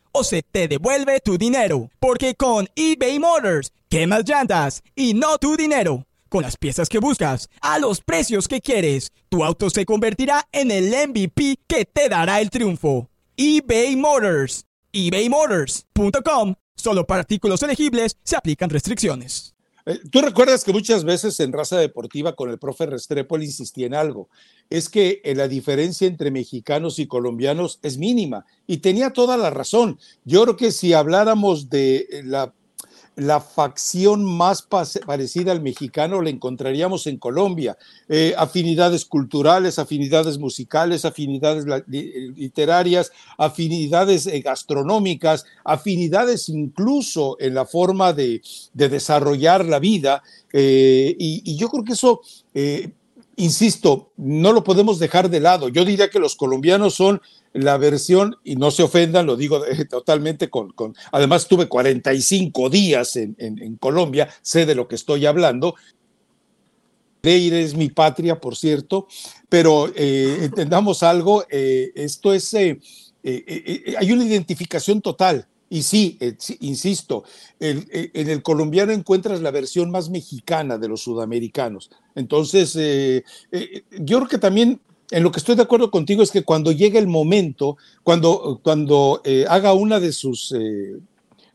S3: o se te devuelve tu dinero. Porque con eBay Motors, quemas llantas y no tu dinero. Con las piezas que buscas, a los precios que quieres, tu auto se convertirá en el MVP que te dará el triunfo. eBay Motors. ebaymotors.com. Solo para artículos elegibles se aplican restricciones.
S1: Eh, Tú recuerdas que muchas veces en raza deportiva con el profe Restrepo le insistía en algo, es que eh, la diferencia entre mexicanos y colombianos es mínima y tenía toda la razón. Yo creo que si habláramos de eh, la, la facción más parecida al mexicano la encontraríamos en Colombia. Eh, afinidades culturales, afinidades musicales, afinidades literarias, afinidades gastronómicas, afinidades incluso en la forma de, de desarrollar la vida. Y, yo creo que eso insisto, no lo podemos dejar de lado. Yo diría que los colombianos son la versión, y no se ofendan, lo digo totalmente con, además tuve 45 días en, en, Colombia, sé de lo que estoy hablando. Leire es mi patria, por cierto, pero eh, entendamos algo, eh, esto es, eh, hay una identificación total y sí, eh, insisto, eh, en el colombiano encuentras la versión más mexicana de los sudamericanos. Entonces, eh, yo creo que también en lo que estoy de acuerdo contigo es que cuando llegue el momento, cuando, cuando haga una de sus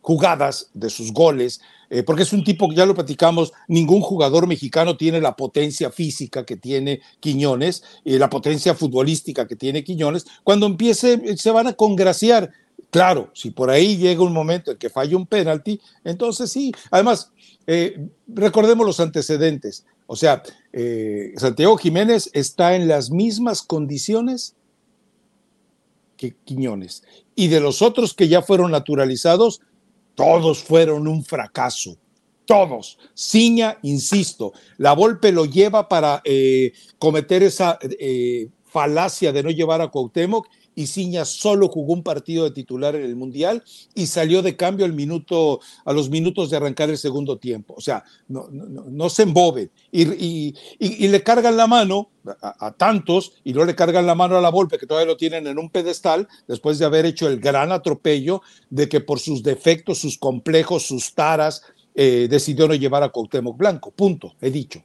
S1: jugadas, de sus goles, porque es un tipo, ya lo platicamos, ningún jugador mexicano tiene la potencia física que tiene Quiñones, y la potencia futbolística que tiene Quiñones, cuando empiece se van a congraciar Claro, si por ahí llega un momento en que falla un penalti, entonces sí. Además, eh, recordemos los antecedentes. O sea, eh, Santiago Jiménez está en las mismas condiciones que Quiñones. Y de los otros que ya fueron naturalizados, todos fueron un fracaso. Todos. Ciña, insisto, la Volpe lo lleva para eh, cometer esa falacia de no llevar a Cuauhtémoc y Ciña solo jugó un partido de titular en el Mundial y salió de cambio al minuto, a los minutos de arrancar el segundo tiempo. O sea, no, se emboben y, y, le cargan la mano a, tantos y no le cargan la mano a la Volpe, que todavía lo tienen en un pedestal, después de haber hecho el gran atropello de que por sus defectos, sus complejos, sus taras, eh, decidió no llevar a Cuauhtémoc Blanco. Punto, he dicho.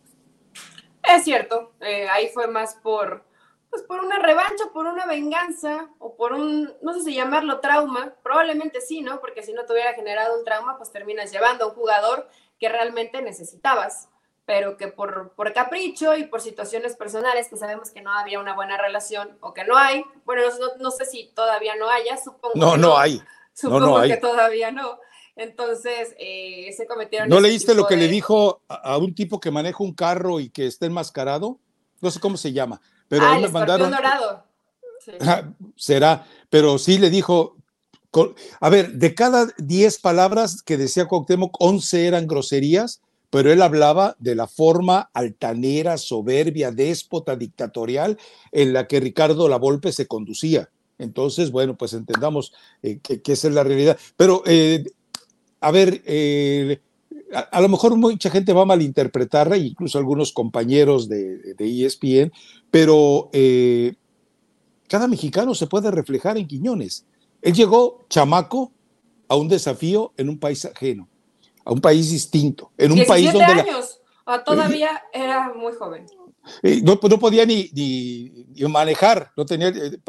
S2: Es cierto, eh, ahí fue más por pues por una revancha, por una venganza o por un, no sé si llamarlo trauma, probablemente sí, ¿no? Porque si no te hubiera generado un trauma, pues terminas llevando a un jugador que realmente necesitabas, pero que por, por capricho y por situaciones personales, que sabemos que no había una buena relación o que no hay, bueno, no, sé si todavía no haya, supongo.
S1: No, no, hay.
S2: Supongo que todavía no. Entonces, eh, se cometieron.
S1: ¿No leíste lo que le dijo a, un tipo que maneja un carro y que está enmascarado? No sé cómo se llama pero ah, me mandaron. Dorado. Será, pero sí le dijo. A ver, de cada 10 palabras que decía Cuauhtémoc, 11 eran groserías, pero él hablaba de la forma altanera, soberbia, déspota, dictatorial en la que Ricardo Lavolpe se conducía. Entonces, bueno, pues entendamos eh, que, esa es la realidad. Pero, eh, a ver, eh, a, lo mejor mucha gente va a malinterpretarla, incluso algunos compañeros de, de ESPN, pero eh, cada mexicano se puede reflejar en Quiñones. Él llegó chamaco a un desafío en un país ajeno, a un país distinto, en un país donde...
S2: años, todavía era muy joven.
S1: Eh, no, no, podía ni, manejar, no tenía, eh,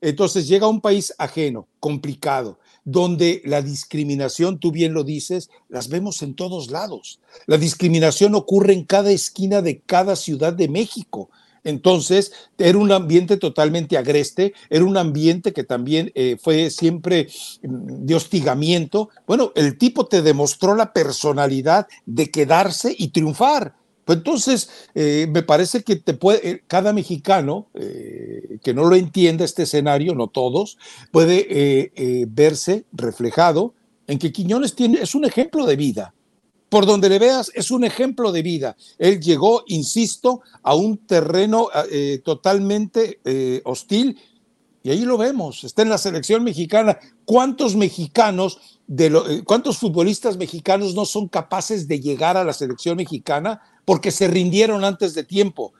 S1: entonces llega a un país ajeno, complicado, donde la discriminación, tú bien lo dices, las vemos en todos lados. La discriminación ocurre en cada esquina de cada ciudad de México. Entonces, era un ambiente totalmente agreste, era un ambiente que también eh, fue siempre mm, de hostigamiento. Bueno, el tipo te demostró la personalidad de quedarse y triunfar. Pues entonces, eh, me parece que te puede, eh, cada mexicano eh, que no lo entienda este escenario, no todos, puede verse reflejado en que Quiñones tiene, es un ejemplo de vida. Por donde le veas, es un ejemplo de vida. Él llegó, insisto, a un terreno totalmente hostil y ahí lo vemos, está en la selección mexicana. ¿Cuántos mexicanos, de cuántos futbolistas mexicanos no son capaces de llegar a la selección mexicana porque se rindieron antes de tiempo.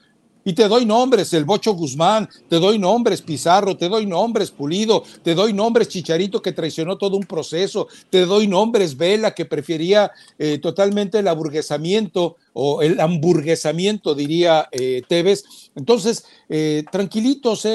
S1: Y te doy nombres, el Bocho Guzmán, te doy nombres, Pizarro, te doy nombres, Pulido, te doy nombres, Chicharito, que traicionó todo un proceso, te doy nombres, Vela, que prefería eh, totalmente el aburguesamiento o el hamburguesamiento, diría eh, Tevez. Entonces, eh, tranquilitos,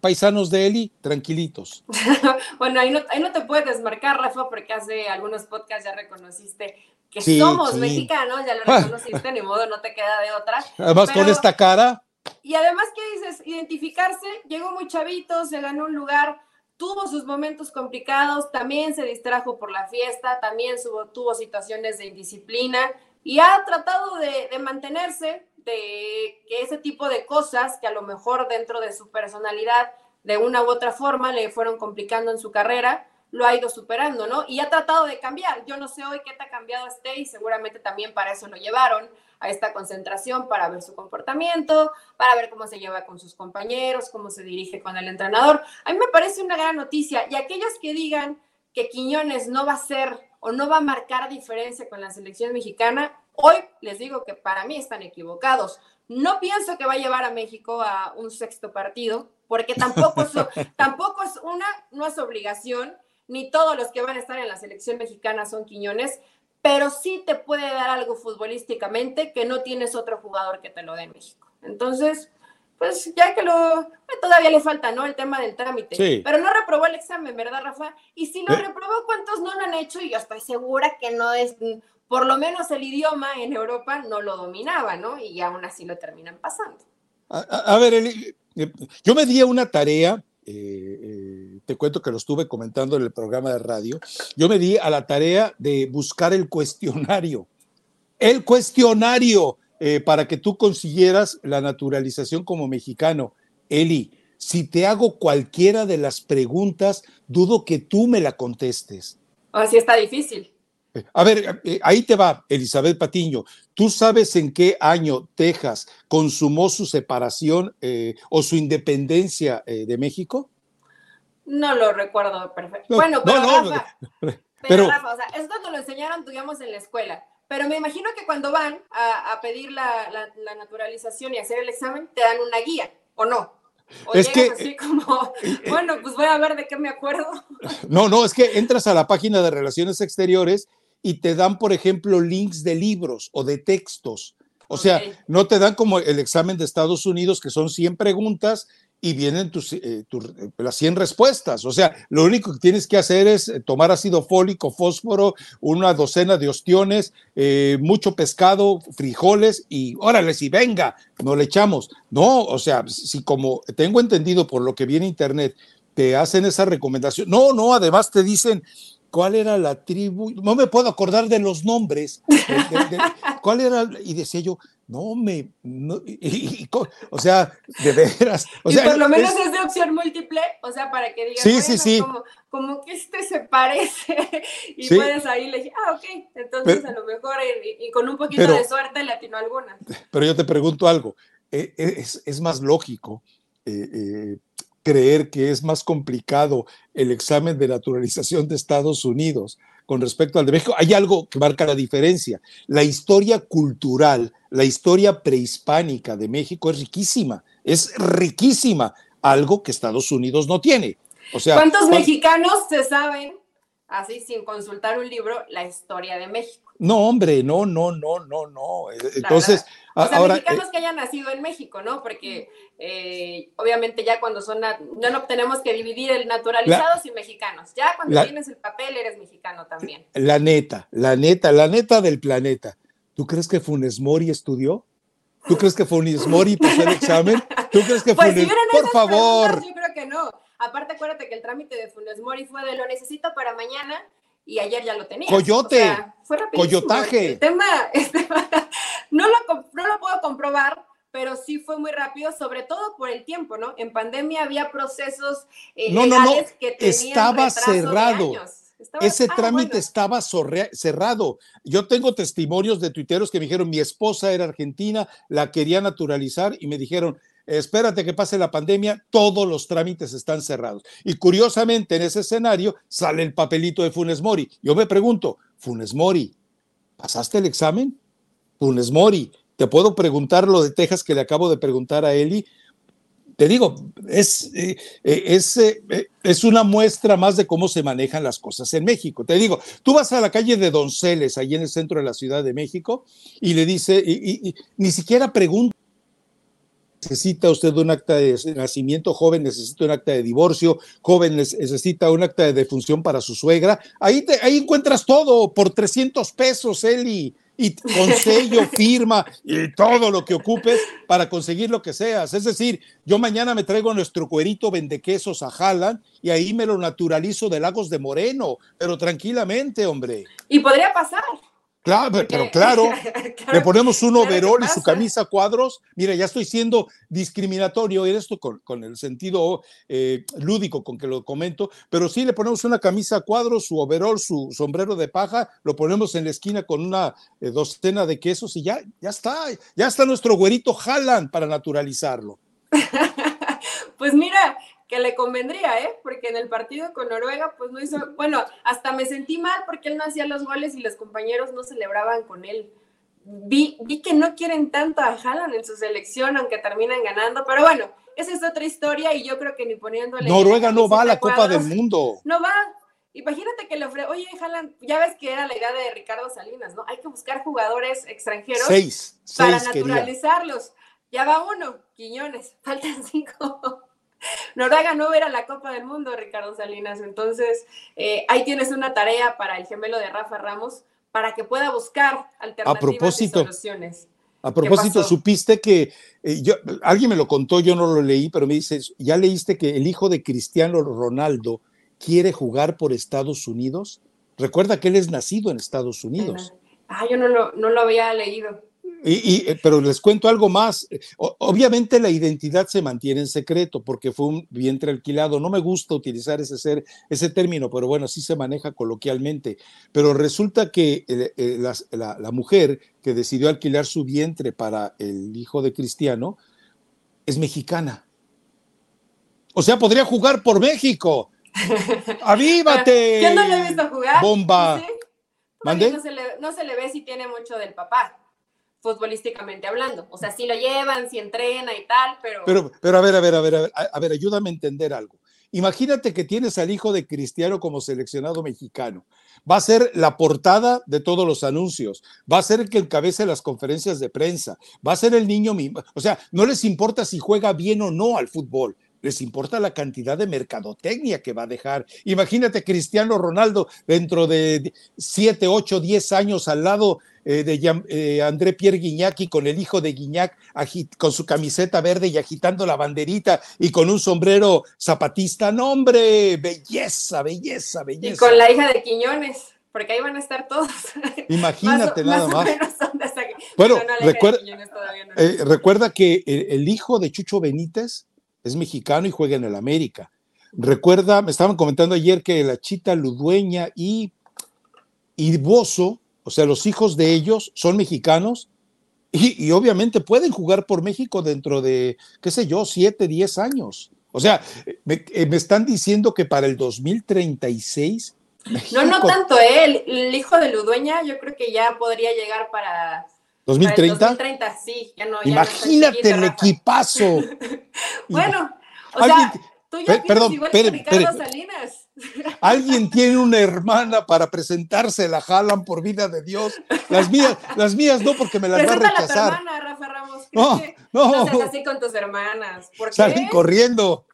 S1: paisanos de Eli, tranquilitos.
S2: bueno, ahí no, ahí no te puedes desmarcar, Rafa, porque hace algunos podcasts ya reconociste que somos mexicanos, ya lo ah. reconociste, ni modo, no te queda de otra.
S1: Además, con esta cara.
S2: Y además, ¿qué dices? Identificarse, llegó muy chavito, se ganó un lugar, tuvo sus momentos complicados, también se distrajo por la fiesta, también tuvo situaciones de indisciplina y ha tratado de, de mantenerse, de que ese tipo de cosas que a lo mejor dentro de su personalidad, de una u otra forma, le fueron complicando en su carrera, lo ha ido superando, ¿no? Y ha tratado de cambiar. Yo no sé hoy qué te ha cambiado este y seguramente también para eso lo llevaron a esta concentración para ver su comportamiento, para ver cómo se lleva con sus compañeros, cómo se dirige con el entrenador. A mí me parece una gran noticia y aquellos que digan que Quiñones no va a ser o no va a marcar diferencia con la selección mexicana, hoy les digo que para mí están equivocados. No pienso que va a llevar a México a un sexto partido, porque tampoco es, tampoco es una, no es obligación, ni todos los que van a estar en la selección mexicana son Quiñones, pero sí te puede dar algo futbolísticamente que no tienes otro jugador que te lo dé en México. Entonces, pues ya que lo, eh, todavía le falta, ¿no? El tema del trámite. Pero no reprobó el examen, ¿verdad, Rafa? Y si lo ¿Eh? reprobó, ¿cuántos no lo han hecho? Y yo estoy segura que no es, por lo menos el idioma en Europa no lo dominaba, ¿no? Y aún así lo terminan pasando.
S1: A, ver, eh, yo me di una tarea, te cuento que lo estuve comentando en el programa de radio, yo me di a la tarea de buscar el cuestionario. El cuestionario eh, para que tú consiguieras la naturalización como mexicano. Eli, si te hago cualquiera de las preguntas, dudo que tú me la contestes.
S2: Así está difícil.
S1: A ver, eh, ahí te va, Elizabeth Patiño. ¿Tú sabes en qué año Texas consumó su separación eh, o su independencia de México?
S2: No lo recuerdo perfecto. bueno, pero, Rafa, pero, Rafa, o sea, esto te lo enseñaron, digamos, en la escuela. Pero me imagino que cuando van a, pedir la, naturalización y hacer el examen, te dan una guía, ¿o no? O es que, así como, eh, bueno, pues voy a ver de qué me acuerdo.
S1: No, no, es que entras a la página de Relaciones Exteriores y te dan, por ejemplo, links de libros o de textos. O sea, no te dan como el examen de Estados Unidos, que son 100 preguntas y vienen tus, eh, eh, las 100 respuestas. O sea, lo único que tienes que hacer es eh, tomar ácido fólico, fósforo, una docena de ostiones, mucho pescado, frijoles y órale, si venga, no le echamos. No, o sea, si como tengo entendido por lo que viene internet, te hacen esa recomendación. No, no, además te dicen, ¿cuál era la tribu? No me puedo acordar de los nombres. ¿Cuál era? Y decía yo, no me, o sea, de veras. O y
S2: por lo menos es, de opción múltiple, o sea, para que digas,
S1: sí, sí, sí.
S2: Como, que este se parece, y puedes ahí le ah, ok, entonces a lo mejor, y, con un poquito de suerte le atinó alguna.
S1: Pero yo te pregunto algo, e, e, es, es más lógico eh, eh, creer que es más complicado el examen de naturalización de Estados Unidos con respecto al de México. Hay algo que marca la diferencia. La historia cultural, la historia prehispánica de México es riquísima, es riquísima, algo que Estados Unidos no tiene. O sea,
S2: ¿cuántos mexicanos se saben, así sin consultar un libro, la historia de México?
S1: No, hombre, no, no, no, no, no. Entonces,
S2: o sea, mexicanos eh, que hayan nacido en México, ¿no? Porque eh, obviamente ya cuando son, ya no tenemos que dividir el naturalizados y mexicanos. Ya cuando tienes el papel eres mexicano también.
S1: La neta, la neta, la neta del planeta. ¿Tú crees que Funes Mori estudió? ¿Tú crees que Funes Mori pasó el examen? ¿Tú crees que
S2: pues Funes Por favor. Yo creo que no. Aparte, acuérdate que el trámite de Funes Mori fue de lo necesito para mañana y ayer ya lo tenía.
S1: Coyote. fue Coyotaje.
S2: El tema, este, no, lo, no lo puedo comprobar, pero sí fue muy rápido, sobre todo por el tiempo, ¿no? En pandemia había procesos eh, no, no, no. que tenían
S1: estaba cerrado. Ese ah, trámite estaba cerrado. Yo tengo testimonios de tuiteros que me dijeron, mi esposa era argentina, la quería naturalizar y me dijeron, espérate que pase la pandemia, todos los trámites están cerrados. Y curiosamente en ese escenario sale el papelito de Funes Mori. Yo me pregunto, Funes Mori, ¿pasaste el examen? Funes Mori, te puedo preguntar lo de Texas que le acabo de preguntar a Eli. Te digo, es, eh, eh, es, eh, es una muestra más de cómo se manejan las cosas en México. Te digo, tú vas a la calle de Donceles, ahí en el centro de la Ciudad de México, y le dice, y ni siquiera pregunta necesita usted un acta de nacimiento, joven necesita un acta de divorcio, joven necesita un acta de defunción para su suegra. Ahí, te, ahí encuentras todo por 300 pesos, Eli, y con sello, firma y todo lo que ocupes para conseguir lo que seas. Es decir, yo mañana me traigo nuestro cuerito vendequesos a Jalan y ahí me lo naturalizo de Lagos de Moreno, pero tranquilamente, hombre.
S2: Y podría pasar.
S1: Claro, pero claro, le ponemos un overol y su camisa cuadros. Mira, ya estoy siendo discriminatorio en esto con, el sentido eh, lúdico con que lo comento, pero sí le ponemos una camisa cuadros, su overol, su sombrero de paja, lo ponemos en la esquina con una eh, docena de quesos y ya, ya está, ya está nuestro güerito Jalan para naturalizarlo.
S2: pues mira, que le convendría, ¿eh? Porque en el partido con Noruega, pues no hizo, bueno, hasta me sentí mal porque él no hacía los goles y los compañeros no celebraban con él. Vi, vi que no quieren tanto a Haaland en su selección, aunque terminan ganando, pero bueno, esa es otra historia y yo creo que ni poniéndole...
S1: Noruega no va a la Copa del Mundo.
S2: No va. Imagínate que le ofrece, oye, Haaland, ya ves que era la idea de Ricardo Salinas, ¿no? Hay que buscar jugadores extranjeros
S1: seis,
S2: para naturalizarlos. Ya va uno, Quiñones, faltan cinco. Noruega no era la Copa del Mundo, Ricardo Salinas. Entonces, eh, ahí tienes una tarea para el gemelo de Rafa Ramos para que pueda buscar alternativas
S1: a propósito,
S2: y soluciones.
S1: A propósito, supiste que eh, yo, alguien me lo contó, yo no lo leí, pero me dice, ¿ya leíste que el hijo de Cristiano Ronaldo quiere jugar por Estados Unidos? Recuerda que él es nacido en Estados Unidos.
S2: Ah, yo no lo, no lo había leído.
S1: Y, eh, pero les cuento algo más. obviamente la identidad se mantiene en secreto porque fue un vientre alquilado. No me gusta utilizar ese, ser, ese término, pero bueno, así se maneja coloquialmente. Pero resulta que eh, eh, la, la, mujer que decidió alquilar su vientre para el hijo de Cristiano es mexicana. O sea, podría jugar por México. ¡Avívate!
S2: Yo no lo he visto jugar.
S1: Bomba.
S2: No, se le, no se le ve si tiene mucho del papá futbolísticamente hablando. O sea, sí lo llevan, sí entrena y tal, pero...
S1: Pero, pero a ver, a ver, a ver, a ver, a ver, ayúdame a entender algo. Imagínate que tienes al hijo de Cristiano como seleccionado mexicano. Va a ser la portada de todos los anuncios. Va a ser el que encabece las conferencias de prensa. Va a ser el niño mismo. O sea, no les importa si juega bien o no al fútbol les importa la cantidad de mercadotecnia que va a dejar. Imagínate Cristiano Ronaldo dentro de 7, 8, 10 años al lado eh, de eh, André Pierre Guignac y con el hijo de Guignac con su camiseta verde y agitando la banderita y con un sombrero zapatista. No, hombre, belleza, belleza, belleza.
S2: Y con la hija de Quiñones porque ahí van a estar todos.
S1: Imagínate nada más. Bueno, recuerda, eh, recuerda, que el, hijo de Chucho Benítez es mexicano y juega en el América. Recuerda, me estaban comentando ayer que la Chita Ludueña y, y Bozo, o sea, los hijos de ellos son mexicanos y, obviamente pueden jugar por México dentro de, qué sé yo, siete, diez años. O sea, me, eh, están diciendo que para el 2036...
S2: no, no tanto, ¿eh? el, hijo de Ludueña yo creo que ya podría llegar para
S1: ¿2030?
S2: 2030, sí, ya no.
S1: Imagínate el equipazo.
S2: bueno, o sea, tú ya
S1: perdón, igual Ricardo Salinas. Alguien tiene una hermana para presentarse la jalan por vida de Dios. Las mías, las mías no, porque me las va a rechazar.
S2: La hermana, Rafa. No, no. No así con tus hermanas. ¿Por qué?
S1: Salen corriendo.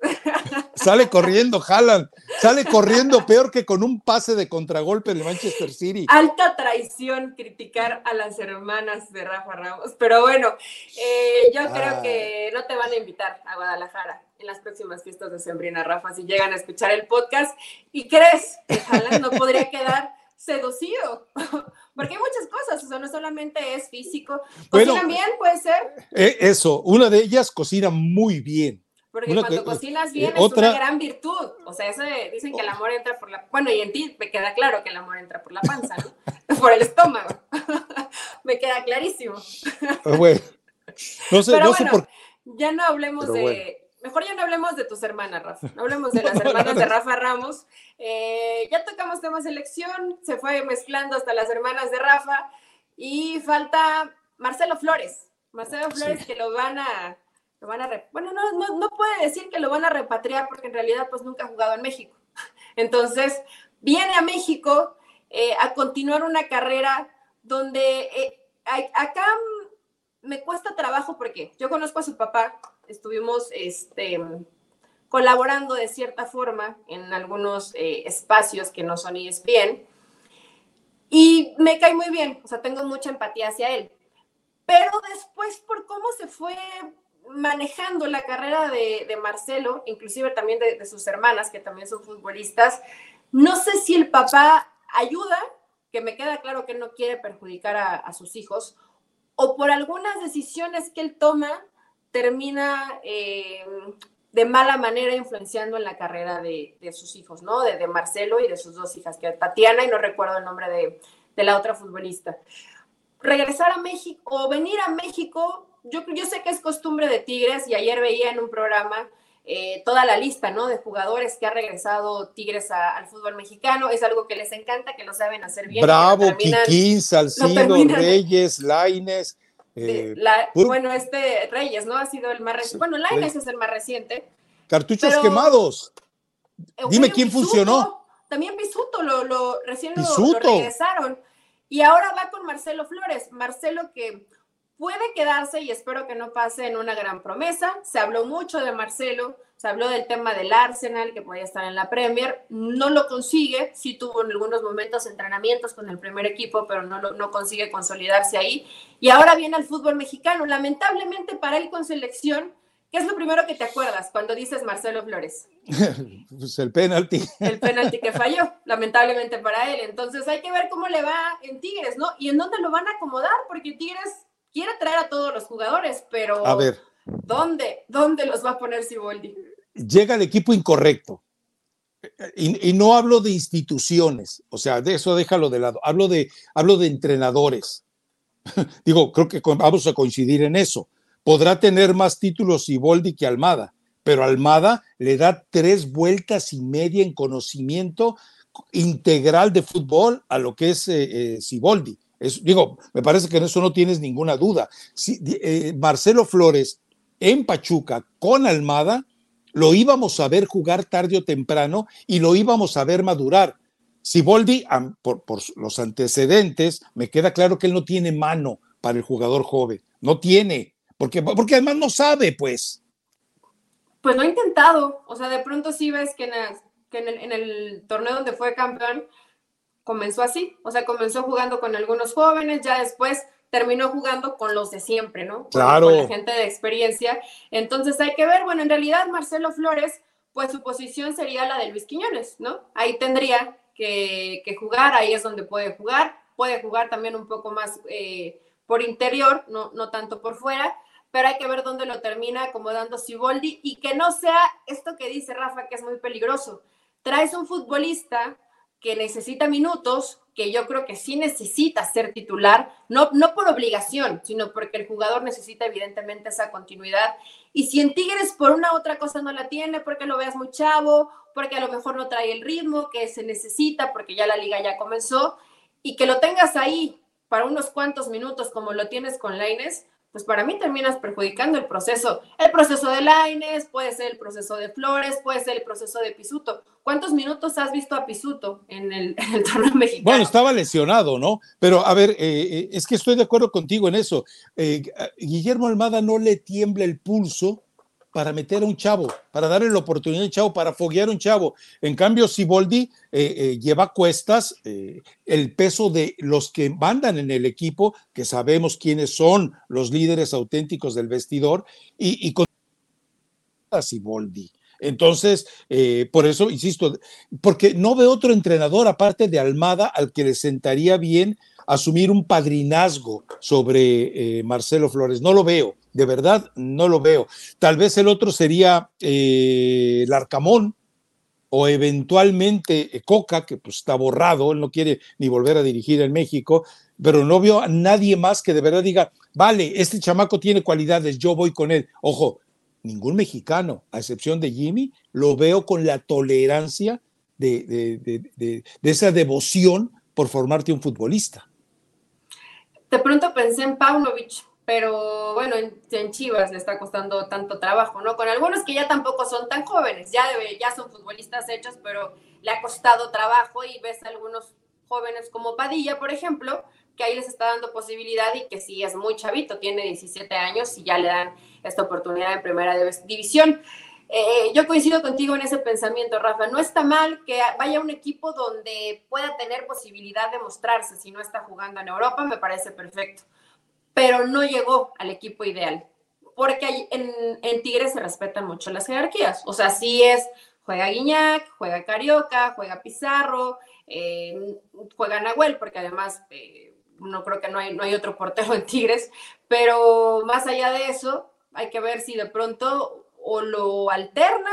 S1: Sale corriendo, jalan. Sale corriendo peor que con un pase de contragolpe en el Manchester City.
S2: Alta traición criticar a las hermanas de Rafa Ramos. Pero bueno, eh, yo creo que no te van a invitar a Guadalajara en las próximas fiestas de Sembrina, Rafa, si llegan a escuchar el podcast y crees que Haaland no podría quedar seducido, porque hay muchas cosas, o sea, no solamente es físico, cocina bien, puede ser.
S1: Eh, eso, una de ellas cocina muy bien.
S2: Porque cuando cocinas bien es una gran virtud. O sea, eso dicen que el amor entra por la. Bueno, y en ti me queda claro que el amor entra por la panza, ¿no? por el estómago. me queda clarísimo.
S1: Ah, bueno, no sé, no sé por...
S2: Ya no hablemos de. Mejor ya no hablemos de tus hermanas, Rafa. No hablemos de las hermanas de Rafa Ramos. Eh, ya tocamos tema selección, se fue mezclando hasta las hermanas de Rafa. Y falta Marcelo Flores. Marcelo Flores que lo van a lo van a bueno, no, no, no, puede decir que lo van a repatriar porque en realidad pues nunca ha jugado en México. Entonces, viene a México eh, a continuar una carrera donde eh, acá me cuesta trabajo porque yo conozco a su papá, estuvimos este, colaborando de cierta forma en algunos eh, espacios que no son bien y me cae muy bien, o sea, tengo mucha empatía hacia él. Pero después, por cómo se fue manejando la carrera de, Marcelo, inclusive también de, sus hermanas, que también son futbolistas, no sé si el papá ayuda que me queda claro que no quiere perjudicar a, sus hijos, o por algunas decisiones que él toma, termina eh, de mala manera influenciando en la carrera de, sus hijos, ¿no? De, Marcelo y de sus dos hijas, que Tatiana y no recuerdo el nombre de, de la otra futbolista. Regresar a México o venir a México, yo, yo sé que es costumbre de Tigres y ayer veía en un programa eh, toda la lista, ¿no? De jugadores que ha regresado Tigres al fútbol mexicano. Es algo que les encanta, que lo saben hacer bien.
S1: Bravo, Quiquín, Salcido, Reyes, Laines.
S2: Eh, bueno, este Reyes, ¿no? Ha sido el más reciente. Bueno, Laines es el más reciente.
S1: Cartuchos quemados. Dime quién funcionó.
S2: También Pisuto, lo, lo recién lo regresaron. Y ahora va con Marcelo Flores. Marcelo que puede quedarse y espero que no pase en una gran promesa. Se habló mucho de Marcelo, se habló del tema del Arsenal, que podía estar en la Premier, no lo consigue, sí tuvo en algunos momentos entrenamientos con el primer equipo, pero no, no consigue consolidarse ahí. Y ahora viene al fútbol mexicano, lamentablemente para él con selección, ¿qué es lo primero que te acuerdas cuando dices Marcelo Flores?
S1: pues el penalti.
S2: El penalti que falló, lamentablemente para él. Entonces hay que ver cómo le va en Tigres, ¿no? Y en dónde lo van a acomodar, porque Tigres quiere traer a todos los jugadores, pero
S1: a ver.
S2: ¿dónde, dónde los va a poner Siboldi?
S1: Llega el equipo incorrecto. Y, no hablo de instituciones, o sea, de eso déjalo de lado. Hablo de, hablo de entrenadores. Digo, creo que vamos a coincidir en eso. Podrá tener más títulos Siboldi que Almada, pero Almada le da tres vueltas y media en conocimiento integral de fútbol a lo que es eh, eh Siboldi digo, me parece que en eso no tienes ninguna duda. Si, eh, Marcelo Flores en Pachuca con Almada, lo íbamos a ver jugar tarde o temprano y lo íbamos a ver madurar. Siboldi, por, por los antecedentes, me queda claro que él no tiene mano para el jugador joven. No tiene, porque, porque además no sabe, pues.
S2: Pues lo ha intentado. O sea, de pronto sí ves que en el, en el torneo donde fue campeón, comenzó así, o sea, comenzó jugando con algunos jóvenes, ya después terminó jugando con los de siempre, ¿no?
S1: Claro.
S2: Con, la gente de experiencia. Entonces hay que ver, bueno, en realidad Marcelo Flores, pues su posición sería la de Luis Quiñones, ¿no? Ahí tendría que, jugar, ahí es donde puede jugar, puede jugar también un poco más eh, por interior, no, no tanto por fuera, pero hay que ver dónde lo termina acomodando Siboldi y que no sea esto que dice Rafa, que es muy peligroso. Traes un futbolista que necesita minutos, que yo creo que sí necesita ser titular, no, no por obligación, sino porque el jugador necesita evidentemente esa continuidad. Y si en Tigres por una otra cosa no la tiene, porque lo veas muy chavo, porque a lo mejor no trae el ritmo que se necesita, porque ya la liga ya comenzó, y que lo tengas ahí para unos cuantos minutos como lo tienes con Laines, pues para mí terminas perjudicando el proceso. El proceso de Laines, puede ser el proceso de Flores, puede ser el proceso de Pisuto. ¿Cuántos minutos has visto a Pisuto en el, torneo mexicano?
S1: Bueno, estaba lesionado, ¿no? Pero a ver, eh, eh, es que estoy de acuerdo contigo en eso. Eh, Guillermo Almada no le tiembla el pulso para meter a un chavo, para darle la oportunidad a un chavo, para foguear a un chavo. En cambio, Siboldi eh, eh, lleva cuestas eh, el peso de los que mandan en el equipo, que sabemos quiénes son los líderes auténticos del vestidor, y, y con Siboldi. Entonces, por eso, insisto, porque no ve otro entrenador aparte de Almada al que le sentaría bien asumir un padrinazgo sobre Marcelo Flores. No lo veo de verdad no lo veo. Tal vez el otro sería eh, el Arcamón o eventualmente eh, Coca, que pues está borrado, él no quiere ni volver a dirigir en México, pero no veo a nadie más que de verdad diga, vale, este chamaco tiene cualidades, yo voy con él. Ojo, ningún mexicano, a excepción de Jimmy, lo veo con la tolerancia de, de esa devoción por formarte un futbolista.
S2: De pronto pensé en Paunovic, pero bueno, en, Chivas le está costando tanto trabajo, ¿no? Con algunos que ya tampoco son tan jóvenes, ya, ya son futbolistas hechos, pero le ha costado trabajo y ves a algunos jóvenes como Padilla, por ejemplo, que ahí les está dando posibilidad y que sí es muy chavito, tiene 17 años y ya le dan esta oportunidad en primera división. Eh, yo coincido contigo en ese pensamiento, Rafa. No está mal que vaya un equipo donde pueda tener posibilidad de mostrarse si no está jugando en Europa, me parece perfecto pero no llegó al equipo ideal. Porque en, en Tigres se respetan mucho las jerarquías. O sea, sí es Juega Guiñac, juega Carioca, juega Pizarro, eh, juega Nahuel, porque además eh, no creo que no hay, no hay otro portero en Tigres, pero más allá de eso, hay que ver si de pronto o lo alterna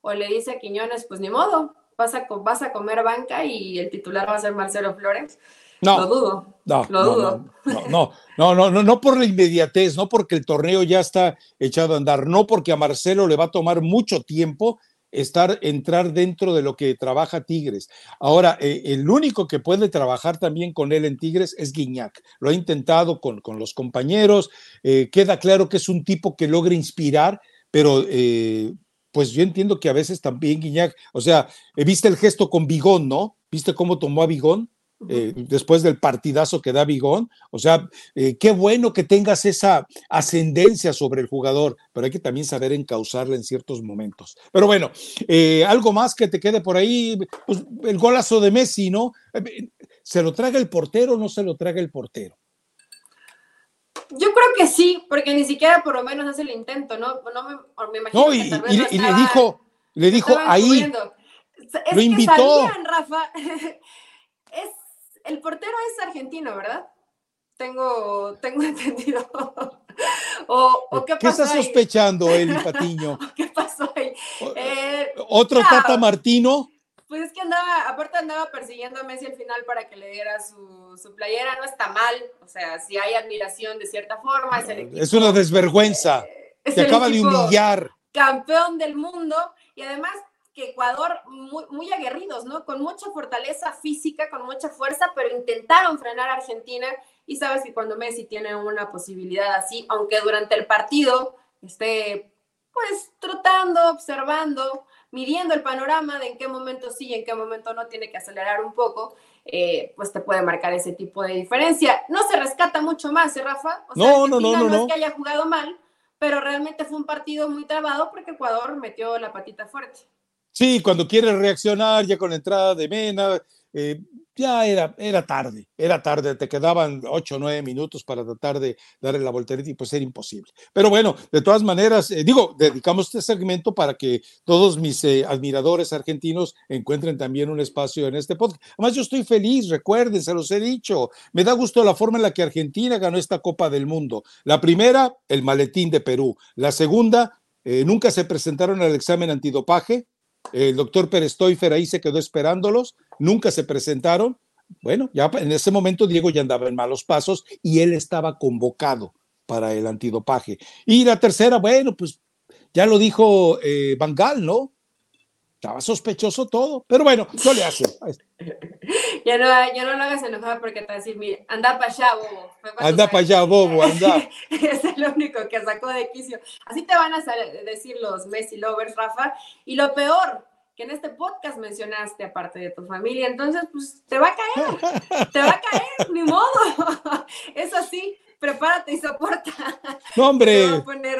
S2: o le dice a Quiñones, pues ni modo, vas a, vas a comer banca y el titular va a ser Marcelo Flores. No, lo dudo. No, lo dudo.
S1: No, no, no, no, no, no, por la inmediatez, no porque el torneo ya está echado a andar, no porque a Marcelo le va a tomar mucho tiempo estar, entrar dentro de lo que trabaja Tigres. Ahora, eh, el único que puede trabajar también con él en Tigres es Guiñac. Lo ha intentado con, con los compañeros. Eh, queda claro que es un tipo que logra inspirar, pero eh, pues yo entiendo que a veces también Guiñac, o sea, viste el gesto con Bigón, ¿no? ¿Viste cómo tomó a Bigón? Eh, después del partidazo que da Bigón. O sea, eh, qué bueno que tengas esa ascendencia sobre el jugador, pero hay que también saber encauzarla en ciertos momentos. Pero bueno, eh, algo más que te quede por ahí, pues el golazo de Messi, ¿no? ¿Se lo traga el portero o no se lo traga el portero?
S2: Yo creo que sí, porque ni siquiera por lo menos hace el intento, ¿no? No me, imagino.
S1: No, y, le dijo, le dijo ahí. lo invitó.
S2: Rafa, es el portero es argentino, ¿verdad? Tengo, tengo entendido. o,
S1: ¿qué, está sospechando Eli Patiño?
S2: ¿Qué pasó ahí?
S1: Eh, ¿Otro Tata Martino?
S2: Pues es que andaba, aparte andaba persiguiendo a Messi al final para que le diera su, su playera, no está mal, o sea, si hay admiración de cierta forma, es el equipo,
S1: Es una desvergüenza, se acaba de humillar.
S2: Campeón del mundo y además que Ecuador muy, muy aguerridos, ¿no? Con mucha fortaleza física, con mucha fuerza, pero intentaron frenar a Argentina y sabes que cuando Messi tiene una posibilidad así, aunque durante el partido esté pues trotando, observando, midiendo el panorama de en qué momento sí y en qué momento no tiene que acelerar un poco, eh, pues te puede marcar ese tipo de diferencia. No se rescata mucho más, ¿eh, Rafa?
S1: O sea, no, no, no, no,
S2: no es que haya jugado mal, pero realmente fue un partido muy trabado porque Ecuador metió la patita fuerte.
S1: Sí, cuando quiere reaccionar, ya con la entrada de Mena, eh, ya era, era tarde, era tarde, te quedaban ocho o nueve minutos para tratar de darle la voltereta y pues era imposible. Pero bueno, de todas maneras, eh, digo, dedicamos este segmento para que todos mis eh, admiradores argentinos encuentren también un espacio en este podcast. Además, yo estoy feliz, recuerden, se los he dicho, me da gusto la forma en la que Argentina ganó esta Copa del Mundo. La primera, el maletín de Perú. La segunda, nunca se presentaron al examen antidopaje, el doctor Pérez Toifer ahí se quedó esperándolos, nunca se presentaron. Bueno, ya en ese momento Diego ya andaba en malos pasos y él estaba convocado para el antidopaje. Y la tercera, bueno, pues ya lo dijo eh, Bangal, ¿no? Estaba sospechoso todo, pero bueno, no le hace.
S2: ya, no, ya no lo hagas enojar porque te va a decir, mire, anda para allá, bobo.
S1: Anda para allá, bobo, anda.
S2: es lo único que sacó de quicio. Así te van a decir los Messi lovers, Rafa. Y lo peor, que en este podcast mencionaste aparte de tu familia, entonces pues te va a caer, te va a caer, ni modo. es así prepárate y soporta.
S1: No, hombre.
S2: Se va a poner,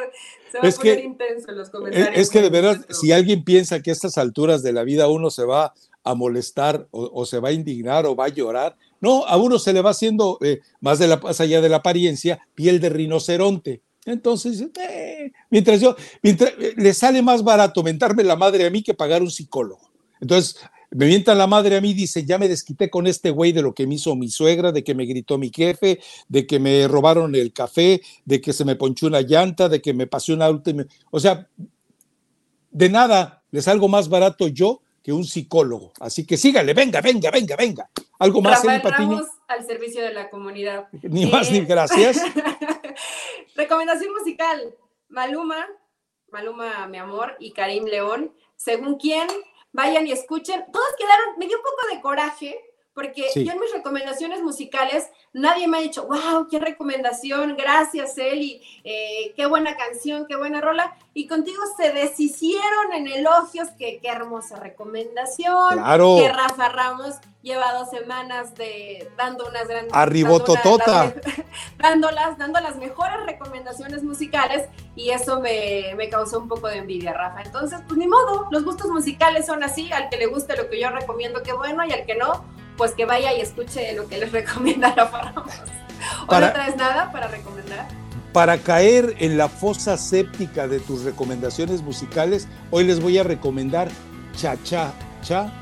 S2: es que, intenso en los comentarios.
S1: Es, que de verdad, si alguien piensa que a estas alturas de la vida uno se va a molestar o, se va a indignar o va a llorar, no, a uno se le va haciendo, eh, más, de la, más allá de la apariencia, piel de rinoceronte. Entonces, eh, mientras yo, mientras, eh, le sale más barato mentarme la madre a mí que pagar un psicólogo. Entonces, me mienta la madre a mí, dice, ya me desquité con este güey de lo que me hizo mi suegra, de que me gritó mi jefe, de que me robaron el café, de que se me ponchó una llanta, de que me pasó una última... O sea, de nada, les salgo más barato yo que un psicólogo. Así que sígale, venga, venga, venga, venga. Algo más,
S2: Rafael Ramos al servicio de la comunidad.
S1: Ni más ni eh, gracias.
S2: Recomendación musical, Maluma, Maluma, mi amor, y Karim León. Según quién, vayan y escuchen. Todos quedaron, me dio un poco de coraje, porque yo en mis recomendaciones musicales nadie me ha dicho, wow, qué recomendación, gracias Eli, eh, qué buena canción, qué buena rola. Y contigo se deshicieron en elogios, que qué hermosa recomendación,
S1: claro.
S2: que Rafa Ramos lleva dos semanas de dando unas grandes...
S1: Arribototota.
S2: Dando, las, dando las mejores recomendaciones musicales y eso me, me causó un poco de envidia, Rafa. Entonces, pues ni modo, los gustos musicales son así, al que le guste lo que yo recomiendo, qué bueno, y al que no, pues que vaya y escuche lo que les recomienda Rafa Ramos. ¿O no traes nada para recomendar?
S1: Para caer en la fosa séptica de tus recomendaciones musicales, hoy les voy a recomendar cha cha cha,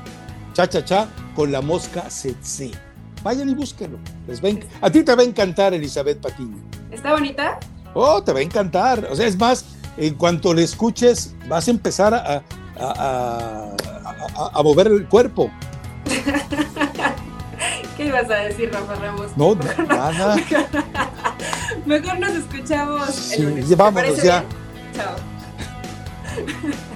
S1: cha cha cha con la mosca tsetse. Vayan y búsquenlo. Les ven. A ti te va a encantar, Elizabeth Patiño.
S2: ¿Está bonita?
S1: Oh, te va a encantar. O sea, es más, en cuanto le escuches, vas a empezar a, a, mover el cuerpo.
S2: ¿Qué ibas a decir, Rafa Ramos?
S1: No, nada.
S2: Mejor nos escuchamos
S1: el lunes. Vámonos ya.
S2: Chao.